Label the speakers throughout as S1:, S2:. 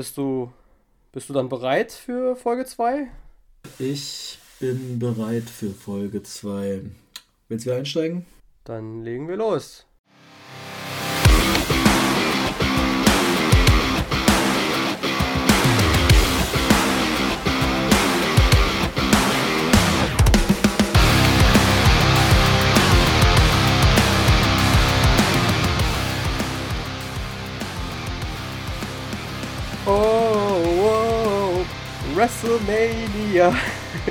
S1: bist du, bist du dann bereit für Folge 2?
S2: Ich bin bereit für Folge 2. Willst du einsteigen?
S1: Dann legen wir los. WrestleMania.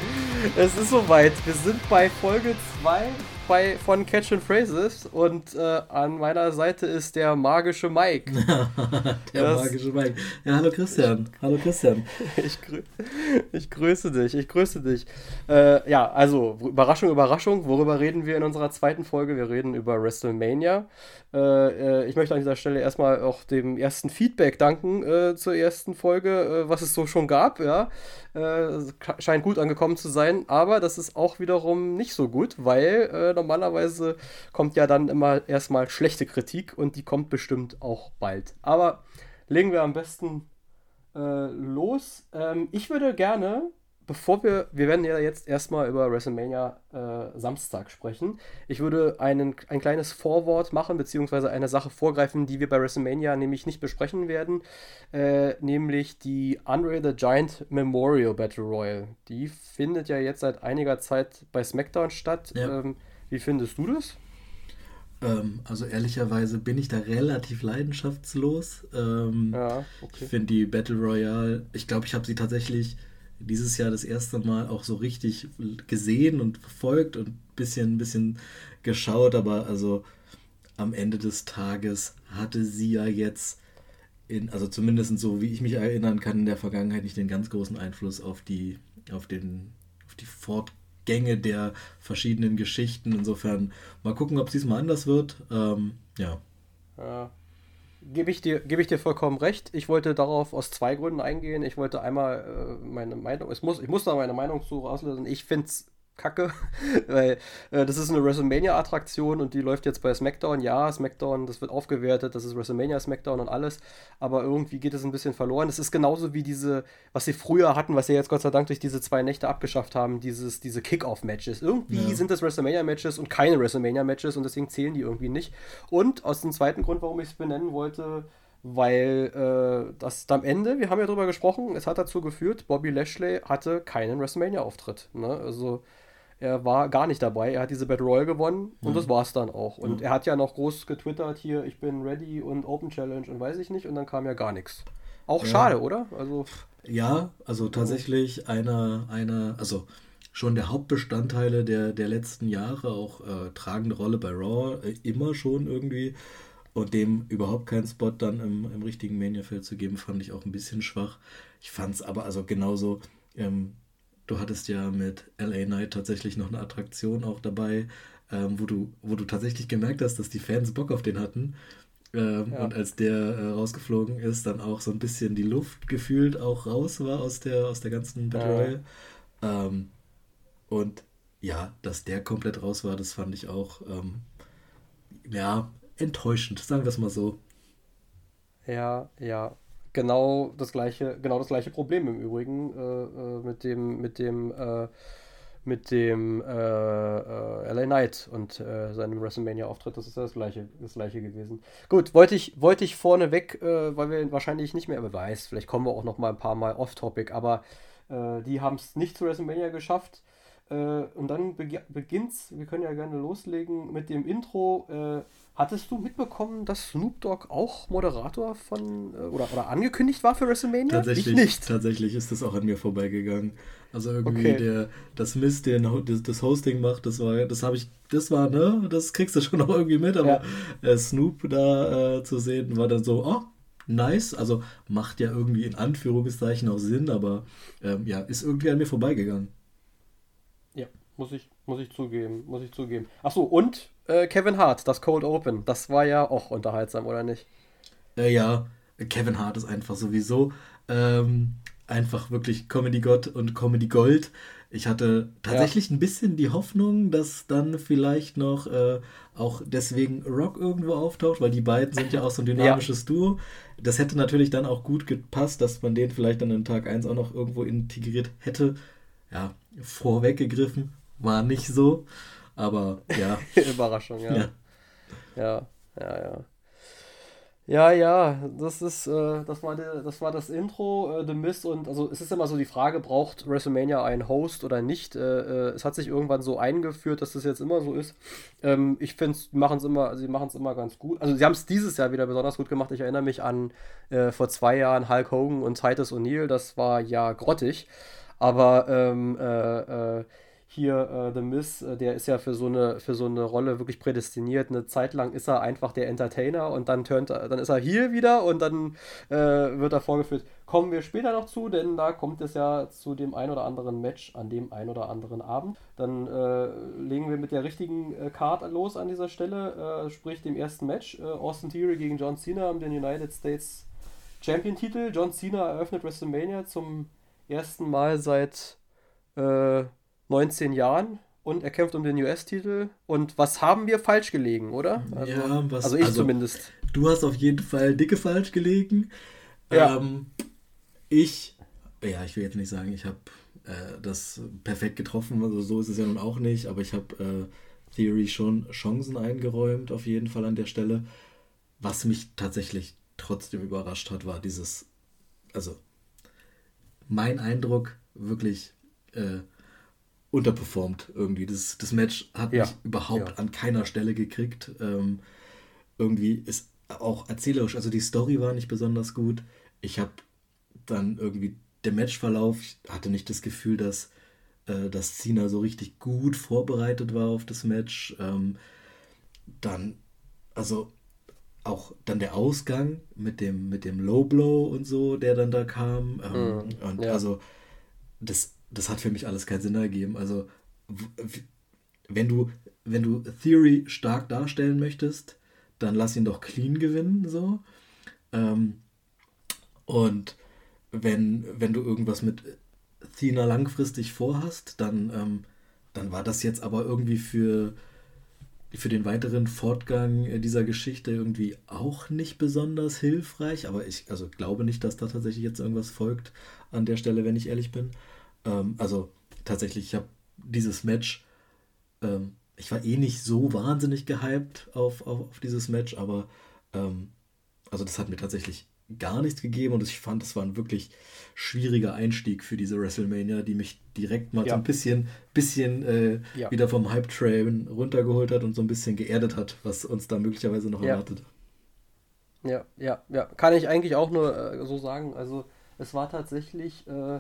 S1: es ist soweit. Wir sind bei Folge 2 bei, von Catch and Phrases und äh, an meiner Seite ist der magische Mike.
S2: der das, magische Mike. Ja, hallo Christian. Hallo Christian.
S1: ich, grü ich grüße dich, ich grüße dich. Äh, ja, also, Überraschung, Überraschung. Worüber reden wir in unserer zweiten Folge? Wir reden über WrestleMania. Äh, äh ich möchte an dieser Stelle erstmal auch dem ersten Feedback danken äh, zur ersten Folge, äh, was es so schon gab. Ja, scheint gut angekommen zu sein, aber das ist auch wiederum nicht so gut, weil normalerweise kommt ja dann immer erstmal schlechte Kritik und die kommt bestimmt auch bald. Aber legen wir am besten äh, los. Ähm, ich würde gerne, bevor wir, wir werden ja jetzt erstmal über WrestleMania äh, Samstag sprechen, ich würde einen, ein kleines Vorwort machen, beziehungsweise eine Sache vorgreifen, die wir bei WrestleMania nämlich nicht besprechen werden, äh, nämlich die Andre the Giant Memorial Battle Royal. Die findet ja jetzt seit einiger Zeit bei SmackDown statt. Ja. Ähm, wie findest du das?
S2: Ähm, also ehrlicherweise bin ich da relativ leidenschaftslos. Ähm, ja, okay. Ich finde die Battle Royale, ich glaube, ich habe sie tatsächlich dieses Jahr das erste Mal auch so richtig gesehen und verfolgt und ein bisschen, bisschen geschaut, aber also am Ende des Tages hatte sie ja jetzt in, also zumindest so wie ich mich erinnern kann, in der Vergangenheit nicht den ganz großen Einfluss auf die, auf den, auf die Fort Gänge der verschiedenen Geschichten. Insofern mal gucken, ob es diesmal anders wird. Ähm, ja.
S1: ja. Gebe ich, dir, geb ich dir vollkommen recht. Ich wollte darauf aus zwei Gründen eingehen. Ich wollte einmal äh, meine Meinung, ich muss, ich muss da meine Meinung zu rauslösen. Ich finde es kacke, weil äh, das ist eine WrestleMania-Attraktion und die läuft jetzt bei SmackDown. Ja, SmackDown, das wird aufgewertet, das ist WrestleMania, SmackDown und alles, aber irgendwie geht es ein bisschen verloren. Es ist genauso wie diese, was sie früher hatten, was sie jetzt Gott sei Dank durch diese zwei Nächte abgeschafft haben, dieses, diese Kick-Off-Matches. Irgendwie ja. sind das WrestleMania-Matches und keine WrestleMania-Matches und deswegen zählen die irgendwie nicht. Und aus dem zweiten Grund, warum ich es benennen wollte, weil äh, das am Ende, wir haben ja drüber gesprochen, es hat dazu geführt, Bobby Lashley hatte keinen WrestleMania-Auftritt. Ne? Also er war gar nicht dabei. Er hat diese Battle Royale gewonnen und mhm. das war's dann auch. Und mhm. er hat ja noch groß getwittert hier, ich bin ready und Open Challenge und weiß ich nicht. Und dann kam ja gar nichts. Auch ja. schade, oder? Also
S2: ja, also tatsächlich einer, einer, also schon der Hauptbestandteile der, der letzten Jahre, auch äh, tragende Rolle bei Raw, äh, immer schon irgendwie. Und dem überhaupt keinen Spot dann im, im richtigen Mania-Feld zu geben, fand ich auch ein bisschen schwach. Ich fand es aber also genauso ähm, du hattest ja mit LA Knight tatsächlich noch eine Attraktion auch dabei, ähm, wo, du, wo du tatsächlich gemerkt hast, dass die Fans Bock auf den hatten. Ähm, ja. Und als der äh, rausgeflogen ist, dann auch so ein bisschen die Luft gefühlt auch raus war aus der, aus der ganzen Battle. Ja. Ähm, und ja, dass der komplett raus war, das fand ich auch ähm, ja, enttäuschend, sagen wir es mal so.
S1: Ja, ja genau das gleiche, genau das gleiche Problem im Übrigen äh, äh, mit dem, mit dem, äh, mit dem äh, äh LA Knight und äh, seinem WrestleMania-Auftritt. Das ist das gleiche, das gleiche gewesen. Gut, wollte ich, wollte ich vorneweg, weil wir wahrscheinlich nicht mehr beweist, vielleicht kommen wir auch noch mal ein paar Mal off-topic, aber die haben es nicht zu WrestleMania geschafft. Und dann beginnt's, wir können ja gerne loslegen mit dem Intro Hattest du mitbekommen, dass Snoop Dogg auch Moderator von äh, oder, oder angekündigt war für WrestleMania?
S2: Tatsächlich ich nicht. Tatsächlich ist das auch an mir vorbeigegangen. Also irgendwie okay. der das Mist, der das, das, Hosting macht, das war das habe ich das war ne, das kriegst du schon noch irgendwie mit, aber ja. äh, Snoop da äh, zu sehen war dann so, oh, nice, also macht ja irgendwie in Anführungszeichen auch Sinn, aber ähm, ja, ist irgendwie an mir vorbeigegangen.
S1: Muss ich muss ich zugeben, muss ich zugeben. Achso, und äh, Kevin Hart, das Cold Open, das war ja auch unterhaltsam, oder nicht?
S2: Äh, ja, Kevin Hart ist einfach sowieso ähm, einfach wirklich Comedy-Gott und Comedy-Gold. Ich hatte tatsächlich ja. ein bisschen die Hoffnung, dass dann vielleicht noch äh, auch deswegen Rock irgendwo auftaucht, weil die beiden sind ja auch so ein dynamisches ja. Duo. Das hätte natürlich dann auch gut gepasst, dass man den vielleicht dann in Tag 1 auch noch irgendwo integriert hätte. Ja, vorweggegriffen, war nicht so. Aber ja.
S1: Überraschung, ja. Ja, ja, ja. ja. Ja, ja, das ist, äh, das war, der, das war das Intro, äh, The Mist und also es ist immer so die Frage, braucht WrestleMania einen Host oder nicht? Äh, äh es hat sich irgendwann so eingeführt, dass das jetzt immer so ist. Ähm, ich finde, sie machen es immer, sie machen es immer ganz gut. Also sie haben es dieses Jahr wieder besonders gut gemacht. Ich erinnere mich an äh, vor zwei Jahren Hulk Hogan und Titus O'Neill, das war ja grottig. Aber ähm, äh, hier äh, The Miz, äh, der ist ja für so, eine, für so eine Rolle wirklich prädestiniert. Eine Zeit lang ist er einfach der Entertainer und dann, turnt, dann ist er hier wieder und dann äh, wird er vorgeführt. Kommen wir später noch zu, denn da kommt es ja zu dem ein oder anderen Match an dem ein oder anderen Abend. Dann äh, legen wir mit der richtigen äh, Card los an dieser Stelle, äh, sprich dem ersten Match. Austin Theory gegen John Cena um den United States Champion-Titel. John Cena eröffnet WrestleMania zum ersten Mal seit 19 Jahren und er kämpft um den US-Titel. Und was haben wir falsch gelegen, oder? Also, ja,
S2: was, also ich also, zumindest. Du hast auf jeden Fall dicke falsch gelegen. Ja. Ähm, ich, ja, ich will jetzt nicht sagen, ich habe äh, das perfekt getroffen, also so ist es ja nun auch nicht, aber ich habe äh, Theory schon Chancen eingeräumt, auf jeden Fall an der Stelle. Was mich tatsächlich trotzdem überrascht hat, war dieses, also mein Eindruck wirklich äh, unterperformt irgendwie. Das, das Match hat ja. mich überhaupt ja. an keiner Stelle gekriegt. Ähm, irgendwie ist auch erzählerisch, also die Story war nicht besonders gut. Ich habe dann irgendwie der Matchverlauf, ich hatte nicht das Gefühl, dass, äh, dass Cena so richtig gut vorbereitet war auf das Match. Ähm, dann, also auch dann der Ausgang mit dem, mit dem Low Blow und so, der dann da kam. Ähm, mm, und ja. also das das hat für mich alles keinen Sinn ergeben. Also, wenn du, wenn du Theory stark darstellen möchtest, dann lass ihn doch clean gewinnen, so. Ähm, und wenn, wenn du irgendwas mit Thina langfristig vorhast, dann, ähm, dann war das jetzt aber irgendwie für, für den weiteren Fortgang dieser Geschichte irgendwie auch nicht besonders hilfreich. Aber ich also glaube nicht, dass da tatsächlich jetzt irgendwas folgt an der Stelle, wenn ich ehrlich bin. Ähm, also tatsächlich, ich habe dieses Match, ähm, ich war eh nicht so wahnsinnig gehypt auf, auf, auf dieses Match, aber ähm, also das hat mir tatsächlich gar nichts gegeben und ich fand, es war ein wirklich schwieriger Einstieg für diese WrestleMania, die mich direkt mal ja. so ein bisschen, bisschen äh, ja. wieder vom Hype-Train runtergeholt hat und so ein bisschen geerdet hat, was uns da möglicherweise noch ja. erwartet.
S1: Ja, ja, ja. Kann ich eigentlich auch nur äh, so sagen. Also es war tatsächlich äh,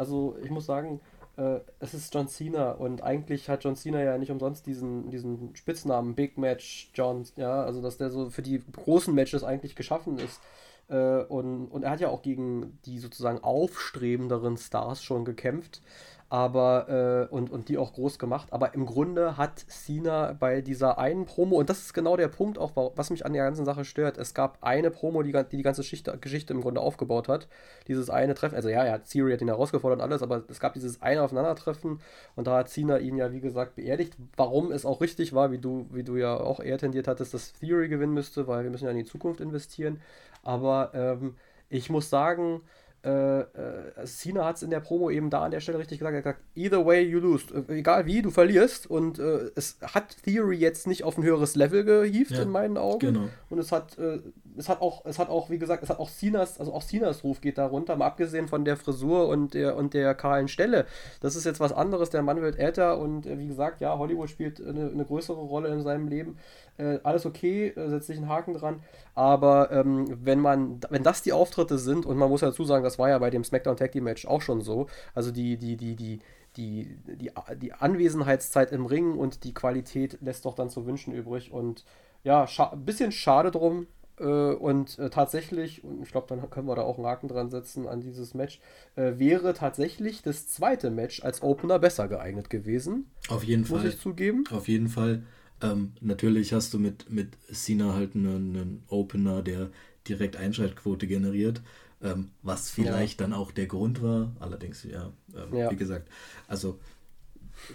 S1: also ich muss sagen, äh, es ist John Cena und eigentlich hat John Cena ja nicht umsonst diesen, diesen Spitznamen Big Match John, ja, also dass der so für die großen Matches eigentlich geschaffen ist. Äh, und, und er hat ja auch gegen die sozusagen aufstrebenderen Stars schon gekämpft aber äh, und, und die auch groß gemacht. Aber im Grunde hat Cena bei dieser einen Promo, und das ist genau der Punkt auch, was mich an der ganzen Sache stört. Es gab eine Promo, die die, die ganze Geschichte, Geschichte im Grunde aufgebaut hat. Dieses eine Treffen, also ja, ja, Theory hat ihn herausgefordert und alles, aber es gab dieses eine Aufeinandertreffen und da hat Cena ihn ja, wie gesagt, beerdigt. Warum es auch richtig war, wie du, wie du ja auch eher tendiert hattest, dass Theory gewinnen müsste, weil wir müssen ja in die Zukunft investieren. Aber ähm, ich muss sagen, äh, äh, Cena hat es in der Promo eben da an der Stelle richtig gesagt. Er hat gesagt, either way you lose. Äh, egal wie, du verlierst. Und äh, es hat Theory jetzt nicht auf ein höheres Level gehievt ja, in meinen Augen. Genau. Und es hat, äh, es hat auch, es hat auch, wie gesagt, es hat auch Cenas, also auch Cenas Ruf geht da runter, mal abgesehen von der Frisur und der und der kahlen Stelle. Das ist jetzt was anderes. Der Mann wird älter und wie gesagt, ja, Hollywood spielt eine, eine größere Rolle in seinem Leben äh, alles okay, äh, setzt sich einen Haken dran. Aber ähm, wenn man, wenn das die Auftritte sind, und man muss dazu sagen, das war ja bei dem SmackDown Tag Team Match auch schon so, also die, die, die, die, die, die, die Anwesenheitszeit im Ring und die Qualität lässt doch dann zu wünschen übrig. Und ja, scha ein bisschen schade drum. Äh, und äh, tatsächlich, und ich glaube, dann können wir da auch einen Haken dran setzen an dieses Match, äh, wäre tatsächlich das zweite Match als Opener besser geeignet gewesen.
S2: Auf jeden muss Fall. Muss ich zugeben. Auf jeden Fall. Ähm, natürlich hast du mit, mit Cena halt einen, einen Opener, der direkt Einschaltquote generiert, ähm, was vielleicht ja. dann auch der Grund war. Allerdings, ja, ähm, ja, wie gesagt, also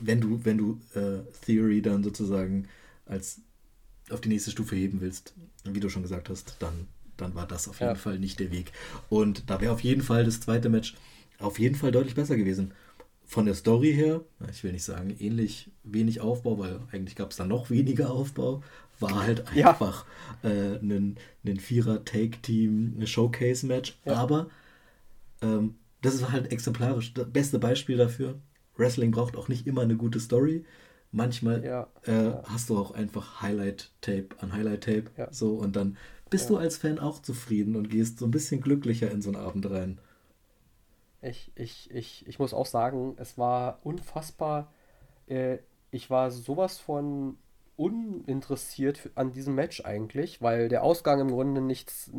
S2: wenn du, wenn du äh, Theory dann sozusagen als auf die nächste Stufe heben willst, wie du schon gesagt hast, dann, dann war das auf jeden ja. Fall nicht der Weg. Und da wäre auf jeden Fall das zweite Match auf jeden Fall deutlich besser gewesen. Von der Story her, ich will nicht sagen ähnlich wenig Aufbau, weil eigentlich gab es da noch weniger Aufbau, war halt einfach ja. äh, ein, ein Vierer-Take-Team, Showcase-Match. Ja. Aber ähm, das ist halt exemplarisch. Das beste Beispiel dafür. Wrestling braucht auch nicht immer eine gute Story. Manchmal ja, äh, hast du auch einfach Highlight-Tape an Highlight-Tape. So, und dann bist du als Fan auch zufrieden und gehst so ein bisschen glücklicher in so einen Abend rein.
S1: Ich, ich, ich, ich muss auch sagen, es war unfassbar. Äh, ich war sowas von uninteressiert an diesem Match eigentlich, weil der Ausgang im Grunde nichts,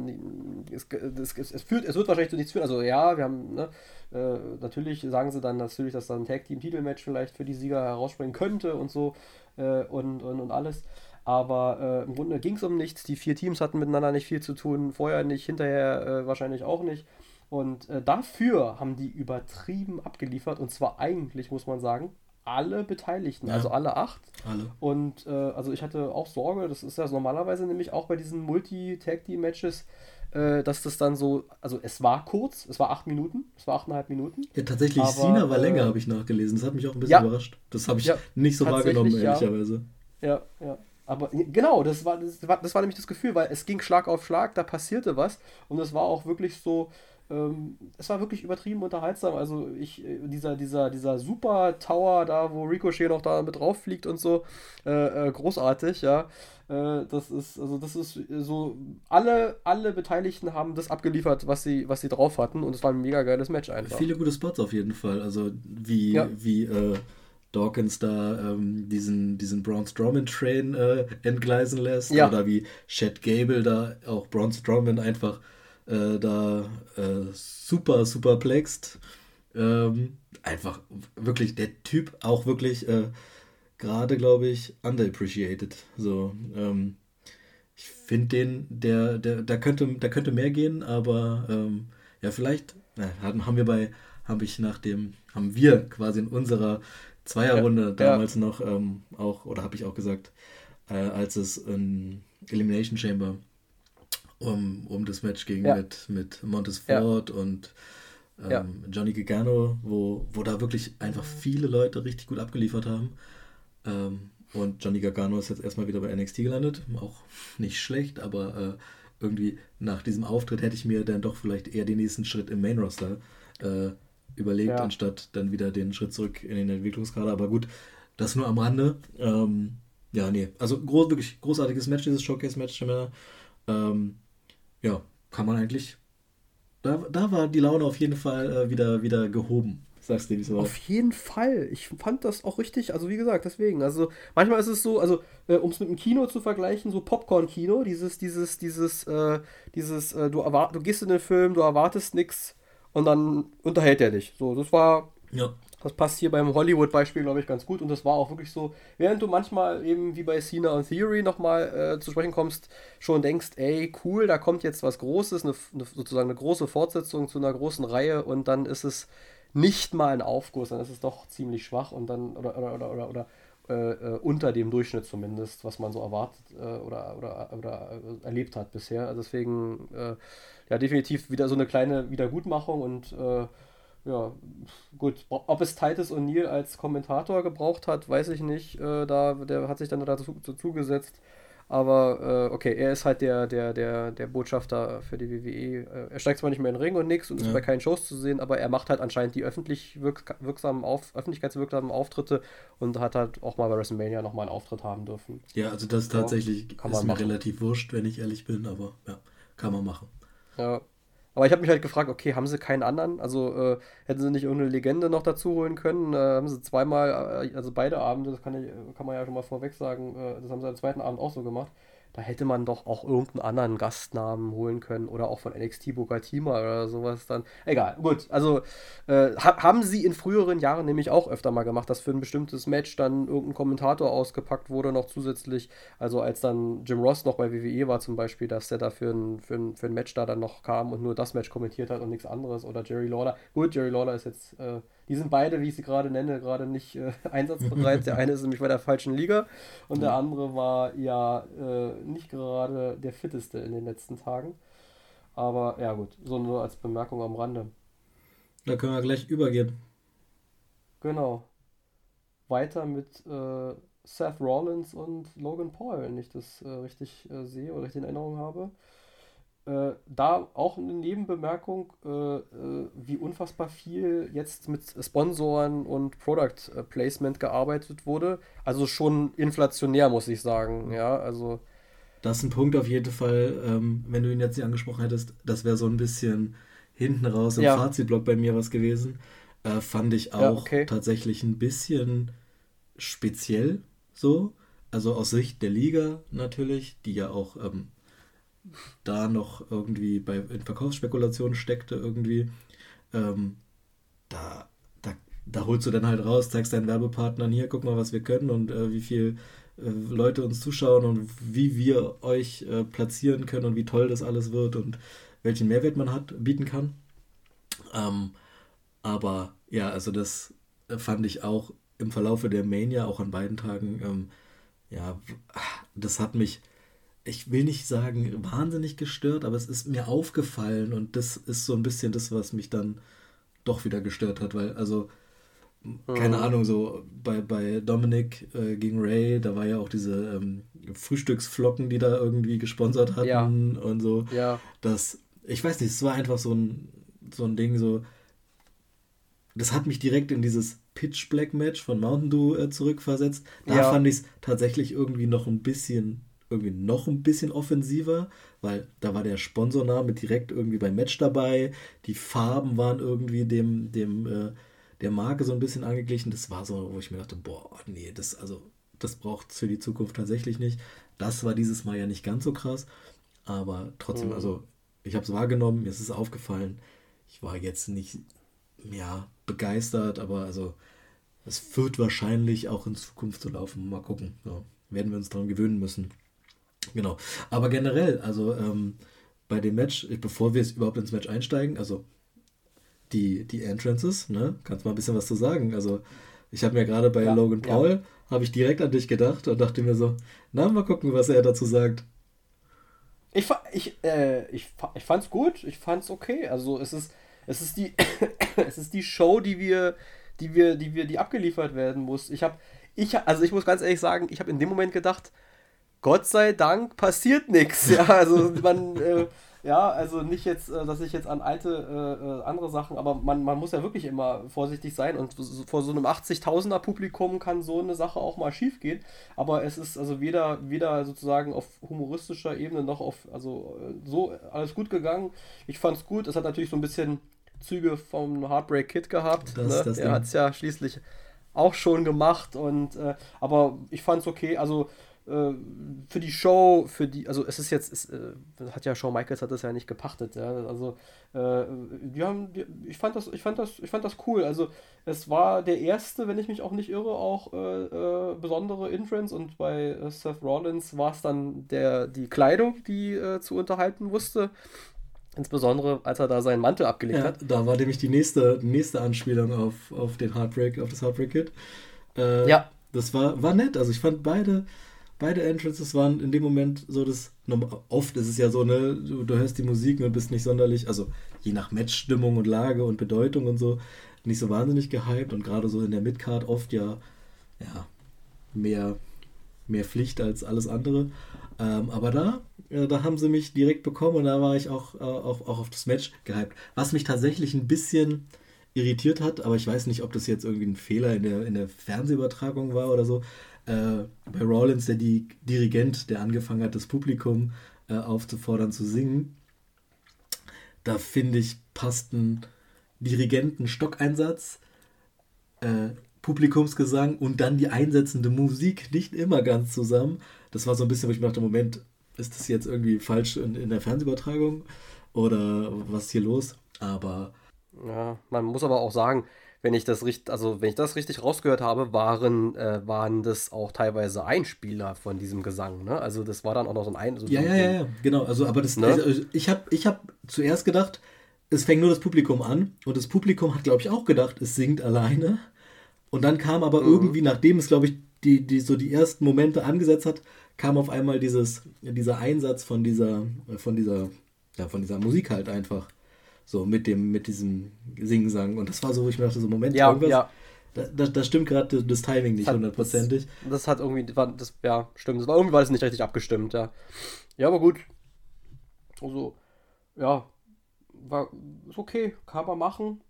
S1: es, es, es, führt, es wird wahrscheinlich zu nichts führen. Also ja, wir haben, ne, äh, natürlich sagen sie dann natürlich, dass dann ein Tag-Team-Titelmatch vielleicht für die Sieger herausspringen könnte und so äh, und, und, und alles. Aber äh, im Grunde ging es um nichts. Die vier Teams hatten miteinander nicht viel zu tun, vorher nicht, hinterher äh, wahrscheinlich auch nicht. Und äh, dafür haben die übertrieben abgeliefert und zwar eigentlich, muss man sagen, alle Beteiligten, ja. also alle acht. Alle. Und äh, also ich hatte auch Sorge, das ist ja normalerweise nämlich auch bei diesen Multi-Tag-Team-Matches, äh, dass das dann so, also es war kurz, es war acht Minuten, es war achteinhalb Minuten.
S2: Ja, tatsächlich, aber, Cena war länger, äh, habe ich nachgelesen. Das hat mich auch ein bisschen ja, überrascht. Das habe ich ja, nicht so wahrgenommen, ehrlicherweise.
S1: Ja, ja. Aber genau, das war, das war, das war nämlich das Gefühl, weil es ging Schlag auf Schlag, da passierte was und es war auch wirklich so, ähm, es war wirklich übertrieben unterhaltsam. Also ich, äh, dieser, dieser, dieser super Tower da, wo Ricochet noch da mit drauf fliegt und so, äh, äh, großartig, ja. Äh, das ist, also das ist so, alle, alle Beteiligten haben das abgeliefert, was sie, was sie drauf hatten und es war ein mega geiles Match einfach.
S2: Viele gute Spots auf jeden Fall. Also wie, ja. wie äh, Dawkins da ähm, diesen, diesen Braun Strowman Train äh, entgleisen lässt. Ja. Oder wie Chad Gable da auch Braun Strowman einfach äh, da äh, super, super plext. Ähm, einfach wirklich der Typ auch wirklich äh, gerade, glaube ich, underappreciated. So, ähm, ich finde den, der, der, da könnte, da könnte mehr gehen, aber ähm, ja, vielleicht na, haben wir bei, habe ich nach dem, haben wir quasi in unserer Zweierrunde ja, damals ja. noch ähm, auch, oder habe ich auch gesagt, äh, als es in Elimination Chamber um, um das Match ging ja. mit, mit Montes Ford und ähm, Johnny Gigano, wo, wo da wirklich einfach viele Leute richtig gut abgeliefert haben. Ähm, und Johnny Gargano ist jetzt erstmal wieder bei NXT gelandet. Auch nicht schlecht, aber äh, irgendwie nach diesem Auftritt hätte ich mir dann doch vielleicht eher den nächsten Schritt im Main Roster äh, überlegt, ja. anstatt dann wieder den Schritt zurück in den Entwicklungskader. Aber gut, das nur am Rande. Ähm, ja, nee. Also groß, wirklich großartiges Match, dieses Showcase-Match. Ähm, ja, kann man eigentlich. Da, da war die Laune auf jeden Fall äh, wieder, wieder gehoben. Sagst du, wie so
S1: Auf jeden Fall. Ich fand das auch richtig, also wie gesagt, deswegen. Also manchmal ist es so, also äh, um es mit dem Kino zu vergleichen, so Popcorn-Kino, dieses, dieses, dieses, äh, dieses, äh, du, erwart du gehst in den Film, du erwartest nichts und dann unterhält er dich. So, das war. Ja. Das passt hier beim Hollywood-Beispiel, glaube ich, ganz gut. Und das war auch wirklich so, während du manchmal eben wie bei Cena und Theory nochmal äh, zu sprechen kommst, schon denkst, ey, cool, da kommt jetzt was Großes, eine, eine, sozusagen eine große Fortsetzung zu einer großen Reihe und dann ist es nicht mal ein Aufguss, dann ist es doch ziemlich schwach und dann, oder, oder, oder, oder, oder äh, äh, unter dem Durchschnitt zumindest, was man so erwartet äh, oder, oder, oder äh, erlebt hat bisher. Also deswegen, äh, ja, definitiv wieder so eine kleine Wiedergutmachung und ja, gut, ob es Titus O'Neill als Kommentator gebraucht hat, weiß ich nicht. da, der hat sich dann dazu, dazu gesetzt. Aber äh, okay, er ist halt der, der, der, der Botschafter für die WWE. Äh, er steigt zwar nicht mehr in den Ring und nix und ja. ist bei keinen Shows zu sehen, aber er macht halt anscheinend die öffentlich wirk wirksamen auf, öffentlichkeitswirksamen Auftritte und hat halt auch mal bei WrestleMania nochmal einen Auftritt haben dürfen.
S2: Ja, also das tatsächlich ja, ist mir machen. relativ wurscht, wenn ich ehrlich bin, aber ja, kann man machen.
S1: Ja, aber ich habe mich halt gefragt, okay, haben sie keinen anderen? Also äh, hätten sie nicht irgendeine Legende noch dazu holen können? Äh, haben sie zweimal, äh, also beide Abende, das kann, ich, kann man ja schon mal vorweg sagen, äh, das haben sie am zweiten Abend auch so gemacht. Da hätte man doch auch irgendeinen anderen Gastnamen holen können oder auch von NXT Bogatima oder sowas dann. Egal, gut. Also äh, ha haben sie in früheren Jahren nämlich auch öfter mal gemacht, dass für ein bestimmtes Match dann irgendein Kommentator ausgepackt wurde, noch zusätzlich. Also als dann Jim Ross noch bei WWE war zum Beispiel, dass der da für ein, für ein, für ein Match da dann noch kam und nur das Match kommentiert hat und nichts anderes. Oder Jerry Lawler. Gut, Jerry Lawler ist jetzt. Äh, die sind beide, wie ich sie gerade nenne, gerade nicht äh, einsatzbereit. der eine ist nämlich bei der falschen Liga und der andere war ja äh, nicht gerade der fitteste in den letzten Tagen. Aber ja gut, so nur als Bemerkung am Rande.
S2: Da können wir gleich übergehen.
S1: Genau. Weiter mit äh, Seth Rollins und Logan Paul, wenn ich das äh, richtig äh, sehe oder richtig in Erinnerung habe. Äh, da auch eine Nebenbemerkung, äh, äh, wie unfassbar viel jetzt mit Sponsoren und Product äh, Placement gearbeitet wurde. Also schon inflationär, muss ich sagen. Ja, also.
S2: Das ist ein Punkt auf jeden Fall, ähm, wenn du ihn jetzt nicht angesprochen hättest, das wäre so ein bisschen hinten raus im ja. Fazitblock bei mir was gewesen. Äh, fand ich auch ja, okay. tatsächlich ein bisschen speziell so. Also aus Sicht der Liga natürlich, die ja auch ähm, da noch irgendwie bei, in Verkaufsspekulationen steckte irgendwie, ähm, da, da, da holst du dann halt raus, zeigst deinen Werbepartnern hier, guck mal, was wir können und äh, wie viel äh, Leute uns zuschauen und wie wir euch äh, platzieren können und wie toll das alles wird und welchen Mehrwert man hat, bieten kann. Ähm, aber ja, also das fand ich auch im Verlaufe der Mania, auch an beiden Tagen, ähm, ja, das hat mich ich will nicht sagen wahnsinnig gestört, aber es ist mir aufgefallen und das ist so ein bisschen das, was mich dann doch wieder gestört hat, weil also keine mhm. Ahnung, so bei, bei Dominic äh, gegen Ray, da war ja auch diese ähm, Frühstücksflocken, die da irgendwie gesponsert hatten ja. und so. Ja. Das, ich weiß nicht, es war einfach so ein, so ein Ding, so. Das hat mich direkt in dieses Pitch Black Match von Mountain Dew äh, zurückversetzt. Da ja. fand ich es tatsächlich irgendwie noch ein bisschen irgendwie noch ein bisschen offensiver, weil da war der Sponsorname direkt irgendwie beim Match dabei. Die Farben waren irgendwie dem, dem, äh, der Marke so ein bisschen angeglichen. Das war so, wo ich mir dachte, boah, nee, das, also, das braucht es für die Zukunft tatsächlich nicht. Das war dieses Mal ja nicht ganz so krass, aber trotzdem, mhm. also, ich habe es wahrgenommen, mir ist es aufgefallen. Ich war jetzt nicht, ja, begeistert, aber also, es wird wahrscheinlich auch in Zukunft so laufen. Mal gucken. Ja, werden wir uns daran gewöhnen müssen. Genau. Aber generell, also ähm, bei dem Match, bevor wir jetzt überhaupt ins Match einsteigen, also die, die Entrances, ne? Kannst mal ein bisschen was zu sagen. Also ich habe mir gerade bei ja, Logan Paul, ja. habe ich direkt an dich gedacht und dachte mir so, na, mal gucken, was er dazu sagt.
S1: Ich, ich, äh, ich, ich fand's gut, ich fand's okay. Also es ist, es ist die, es ist die Show, die wir, die wir, die wir, die abgeliefert werden muss. Ich habe, ich, also ich muss ganz ehrlich sagen, ich habe in dem Moment gedacht, Gott sei Dank passiert nichts. Ja, also man, äh, ja, also nicht jetzt, äh, dass ich jetzt an alte äh, äh, andere Sachen, aber man, man muss ja wirklich immer vorsichtig sein und vor so einem 80.000er Publikum kann so eine Sache auch mal schief gehen. Aber es ist also weder, weder sozusagen auf humoristischer Ebene noch auf, also äh, so alles gut gegangen. Ich fand's gut. Es hat natürlich so ein bisschen Züge vom Heartbreak Kid gehabt. Das, ne? das er hat es ja schließlich auch schon gemacht und äh, aber ich fand's okay. Also für die Show, für die, also es ist jetzt, es, äh, hat ja Shawn Michaels hat das ja nicht gepachtet, ja, also äh, die haben, die, ich fand das, ich fand das, ich fand das cool, also es war der erste, wenn ich mich auch nicht irre, auch äh, äh besondere Entrance und bei äh, Seth Rollins war es dann der, die Kleidung, die zu unterhalten wusste, Insbesondere, als er da seinen Mantel abgelegt ja, hat.
S2: Da war nämlich die nächste, nächste Anspielung auf, auf den Heartbreak, auf das Heartbreak Kit. ja. Das war, war nett. Also ich fand beide, beide Entrances waren in dem Moment so das. Oft ist es ja so, ne, du, du hörst die Musik und bist nicht sonderlich, also je nach Matchstimmung und Lage und Bedeutung und so, nicht so wahnsinnig gehypt und gerade so in der Midcard oft ja, ja, mehr, mehr Pflicht als alles andere. Ähm, aber da, äh, da haben sie mich direkt bekommen und da war ich auch, äh, auch, auch auf das Match gehypt. Was mich tatsächlich ein bisschen irritiert hat, aber ich weiß nicht, ob das jetzt irgendwie ein Fehler in der, in der Fernsehübertragung war oder so äh, bei Rollins, der die Dirigent, der angefangen hat, das Publikum äh, aufzufordern zu singen. Da finde ich, passt ein Dirigenten-Stockeinsatz, äh, Publikumsgesang und dann die einsetzende Musik nicht immer ganz zusammen. Das war so ein bisschen, wo ich mir dachte, Moment, ist das jetzt irgendwie falsch in, in der Fernsehübertragung oder was ist hier los? Aber.
S1: Ja, man muss aber auch sagen, wenn ich das richtig, also wenn ich das richtig rausgehört habe, waren, äh, waren das auch teilweise Einspieler von diesem Gesang, ne? Also das war dann auch noch so ein Ein. So
S2: ja, ja, ja, ja, genau. Also, aber das, ne? also, ich habe ich hab zuerst gedacht, es fängt nur das Publikum an und das Publikum hat, glaube ich, auch gedacht, es singt alleine. Und dann kam aber mhm. irgendwie, nachdem es, glaube ich, die, die so die ersten Momente angesetzt hat, kam auf einmal dieses, dieser Einsatz von dieser, von dieser, ja, von dieser Musik halt einfach. So mit dem, mit diesem Singsang. Und das war so, wo ich mir dachte, so Moment, ja, irgendwas. Ja. Da, da, stimmt gerade das Timing nicht hundertprozentig.
S1: Das, das, hat irgendwie, das, ja, stimmt. Das war irgendwie war das nicht richtig abgestimmt, ja. Ja, aber gut. Also, ja, war ist okay, kann man machen.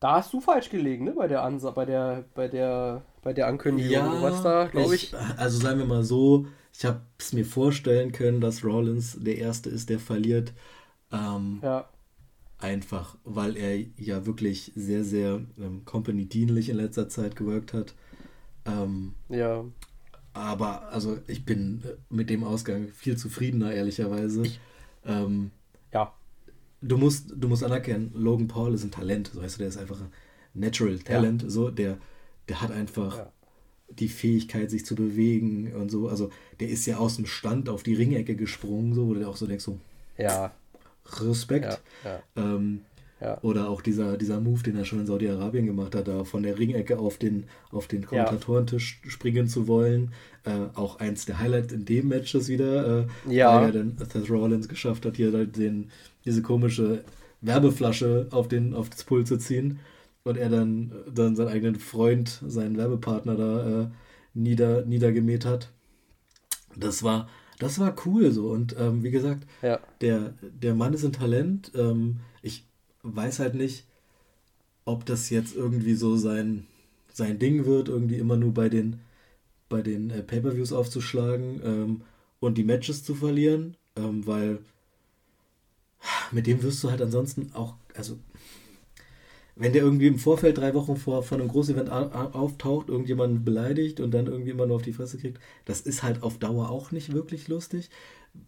S1: Da hast du falsch gelegen, ne? Bei der Ansa bei der, bei der, bei der Ankündigung. Ja, was da,
S2: glaube ich, ich. Also sagen wir mal so, ich habe es mir vorstellen können, dass Rollins der Erste ist, der verliert. Ähm, ja. Einfach, weil er ja wirklich sehr, sehr ähm, company-dienlich in letzter Zeit gewirkt hat. Ähm, ja. Aber also ich bin äh, mit dem Ausgang viel zufriedener, ehrlicherweise. Ich, ähm, ja. Du musst, du musst anerkennen, Logan Paul ist ein Talent. So weißt du, der ist einfach ein Natural Talent. Ja. So, der, der hat einfach ja. die Fähigkeit, sich zu bewegen und so. Also der ist ja aus dem Stand auf die Ringecke gesprungen, so, wo du auch so denkst, so. Ja. Respekt. Ja, ja. Ähm, ja. Oder auch dieser, dieser Move, den er schon in Saudi-Arabien gemacht hat, da von der Ringecke auf den, auf den Kommentatorentisch springen zu wollen. Äh, auch eins der Highlights in dem Matches wieder, äh, ja. weil er dann Seth Rollins geschafft hat, hier den, diese komische Werbeflasche auf, den, auf das Pult zu ziehen und er dann, dann seinen eigenen Freund, seinen Werbepartner da äh, nieder, niedergemäht hat. Das war, das war cool so. Und ähm, wie gesagt, ja. der, der Mann ist ein Talent. Ähm, ich weiß halt nicht, ob das jetzt irgendwie so sein, sein Ding wird, irgendwie immer nur bei den, bei den äh, Pay-Per-Views aufzuschlagen ähm, und die Matches zu verlieren, ähm, weil mit dem wirst du halt ansonsten auch, also wenn der irgendwie im Vorfeld drei Wochen vor von einem Großevent auftaucht, irgendjemanden beleidigt und dann irgendwie immer nur auf die Fresse kriegt, das ist halt auf Dauer auch nicht wirklich lustig.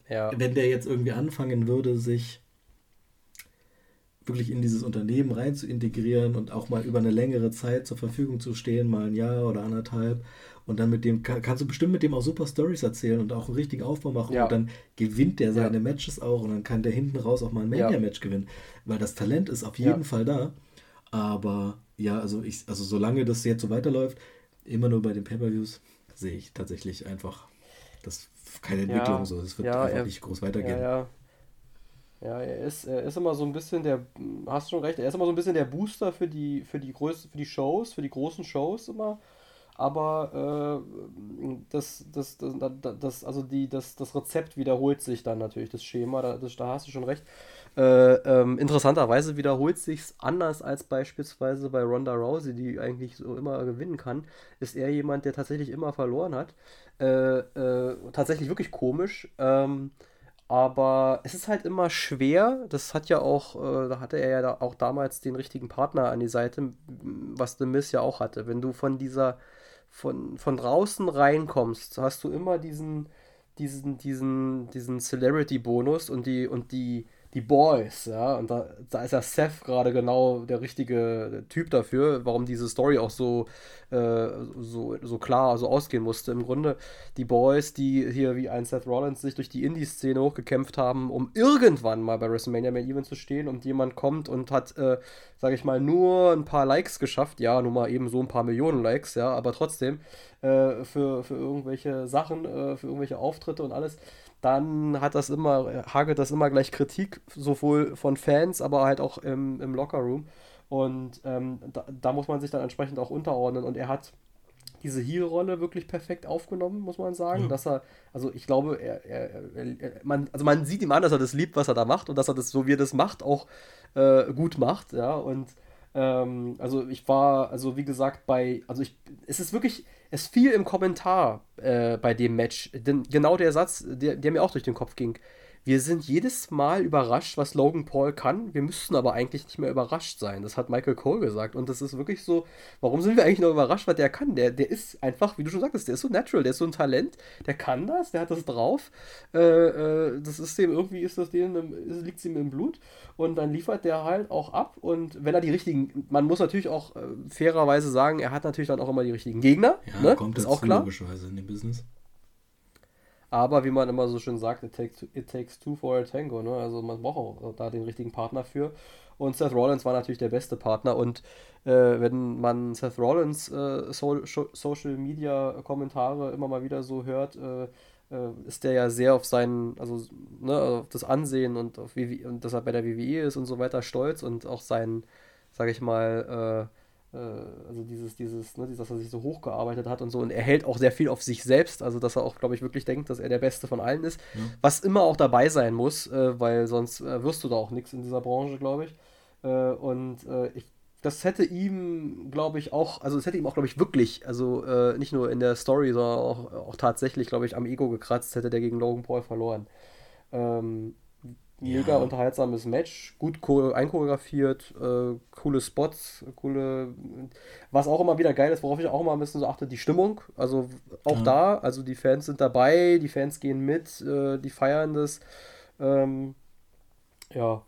S2: Ja. Wenn der jetzt irgendwie anfangen würde, sich wirklich in dieses Unternehmen rein zu integrieren und auch mal über eine längere Zeit zur Verfügung zu stehen, mal ein Jahr oder anderthalb. Und dann mit dem kannst du bestimmt mit dem auch super Stories erzählen und auch einen richtigen Aufbau machen. Ja. Und dann gewinnt der seine ja. Matches auch und dann kann der hinten raus auch mal ein Mania-Match gewinnen. Weil das Talent ist auf jeden Fall da. Aber ja, also ich, also solange das jetzt so weiterläuft, immer nur bei den Pay-Per-Views, sehe ich tatsächlich einfach, das keine Entwicklung ja, so. Es wird ja, einfach er, nicht groß weitergehen.
S1: Ja, ja. Ja, er ist, er ist immer so ein bisschen der, hast schon recht, er ist immer so ein bisschen der Booster für die, für die Größe, für die Shows, für die großen Shows immer. Aber äh, das, das, das, das, also die, das, das Rezept wiederholt sich dann natürlich, das Schema, da, das, da hast du schon recht. Äh, ähm, interessanterweise wiederholt sich's anders als beispielsweise bei Ronda Rousey, die eigentlich so immer gewinnen kann. Ist er jemand, der tatsächlich immer verloren hat. Äh, äh, tatsächlich wirklich komisch. Ähm, aber es ist halt immer schwer. Das hat ja auch, äh, da hatte er ja da auch damals den richtigen Partner an die Seite, was The Miss ja auch hatte. Wenn du von dieser, von, von draußen reinkommst, hast du immer diesen, diesen, diesen, diesen Celebrity-Bonus und die, und die, die Boys, ja, und da, da ist ja Seth gerade genau der richtige Typ dafür, warum diese Story auch so, äh, so, so klar so ausgehen musste. Im Grunde. Die Boys, die hier wie ein Seth Rollins sich durch die Indie-Szene hochgekämpft haben, um irgendwann mal bei WrestleMania Main Event zu stehen und jemand kommt und hat, äh, sage ich mal, nur ein paar Likes geschafft, ja, nur mal eben so ein paar Millionen Likes, ja, aber trotzdem äh, für, für irgendwelche Sachen, äh, für irgendwelche Auftritte und alles dann hat das immer, hagelt das immer gleich Kritik, sowohl von Fans, aber halt auch im, im Lockerroom. Und ähm, da, da, muss man sich dann entsprechend auch unterordnen. Und er hat diese Heel-Rolle wirklich perfekt aufgenommen, muss man sagen. Mhm. Dass er, also ich glaube, er, er, er, man, also man sieht ihm an, dass er das liebt, was er da macht und dass er das, so wie er das macht, auch äh, gut macht, ja. Und ähm, also ich war, also wie gesagt, bei, also ich, es ist wirklich, es fiel im Kommentar äh, bei dem Match, denn genau der Satz, der, der, mir auch durch den Kopf ging. Wir sind jedes Mal überrascht, was Logan Paul kann. Wir müssten aber eigentlich nicht mehr überrascht sein. Das hat Michael Cole gesagt. Und das ist wirklich so, warum sind wir eigentlich noch überrascht, was der kann? Der, der ist einfach, wie du schon sagtest, der ist so natural, der ist so ein Talent, der kann das, der hat das drauf. Äh, äh, das ist dem, irgendwie ist das dem, liegt es ihm im Blut. Und dann liefert der halt auch ab. Und wenn er die richtigen, man muss natürlich auch äh, fairerweise sagen, er hat natürlich dann auch immer die richtigen Gegner. Ja, ne? kommt ist auch klar. logischerweise in dem Business. Aber wie man immer so schön sagt, it takes, it takes two for a tango. Ne? Also man braucht auch da den richtigen Partner für. Und Seth Rollins war natürlich der beste Partner. Und äh, wenn man Seth Rollins äh, so Social Media Kommentare immer mal wieder so hört, äh, äh ist der ja sehr auf seinen, also ne, auf das Ansehen und auf WWE, und dass er bei der WWE ist und so weiter stolz und auch sein, sag ich mal, äh, also dieses, dieses, ne, dass er sich so hochgearbeitet hat und so. Und er hält auch sehr viel auf sich selbst, also dass er auch, glaube ich, wirklich denkt, dass er der Beste von allen ist. Ja. Was immer auch dabei sein muss, äh, weil sonst äh, wirst du da auch nichts in dieser Branche, glaube ich. Äh, und äh, ich, das hätte ihm, glaube ich, auch, also es hätte ihm auch, glaube ich, wirklich, also äh, nicht nur in der Story, sondern auch, auch tatsächlich, glaube ich, am Ego gekratzt, hätte der gegen Logan Paul verloren. Ähm, Mega ja. unterhaltsames Match, gut einchoreografiert, äh, coole Spots, coole. Was auch immer wieder geil ist, worauf ich auch immer ein bisschen so achte, die Stimmung. Also auch ja. da, also die Fans sind dabei, die Fans gehen mit, äh, die feiern das. Ähm, ja.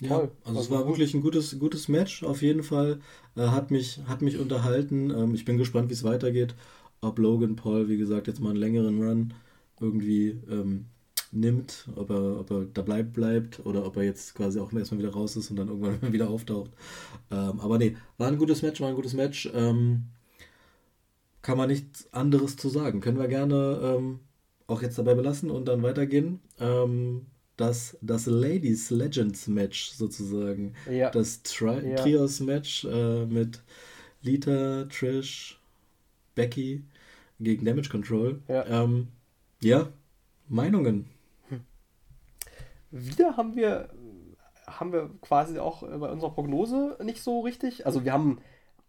S2: Ja, Toll. also, es war gut. wirklich ein gutes, gutes Match, auf jeden Fall. Äh, hat, mich, hat mich unterhalten. Ähm, ich bin gespannt, wie es weitergeht. Ob Logan Paul, wie gesagt, jetzt mal einen längeren Run irgendwie ähm, nimmt, ob er, ob er da bleibt, bleibt oder ob er jetzt quasi auch erstmal wieder raus ist und dann irgendwann wieder auftaucht. Ähm, aber nee, war ein gutes Match, war ein gutes Match. Ähm, kann man nichts anderes zu sagen. Können wir gerne ähm, auch jetzt dabei belassen und dann weitergehen. Ähm, das, das Ladies Legends Match sozusagen. Ja. Das Tri ja. Trios Match äh, mit Lita, Trish, Becky gegen Damage Control. Ja, ähm, ja Meinungen
S1: wieder haben wir, haben wir quasi auch bei unserer Prognose nicht so richtig. Also wir haben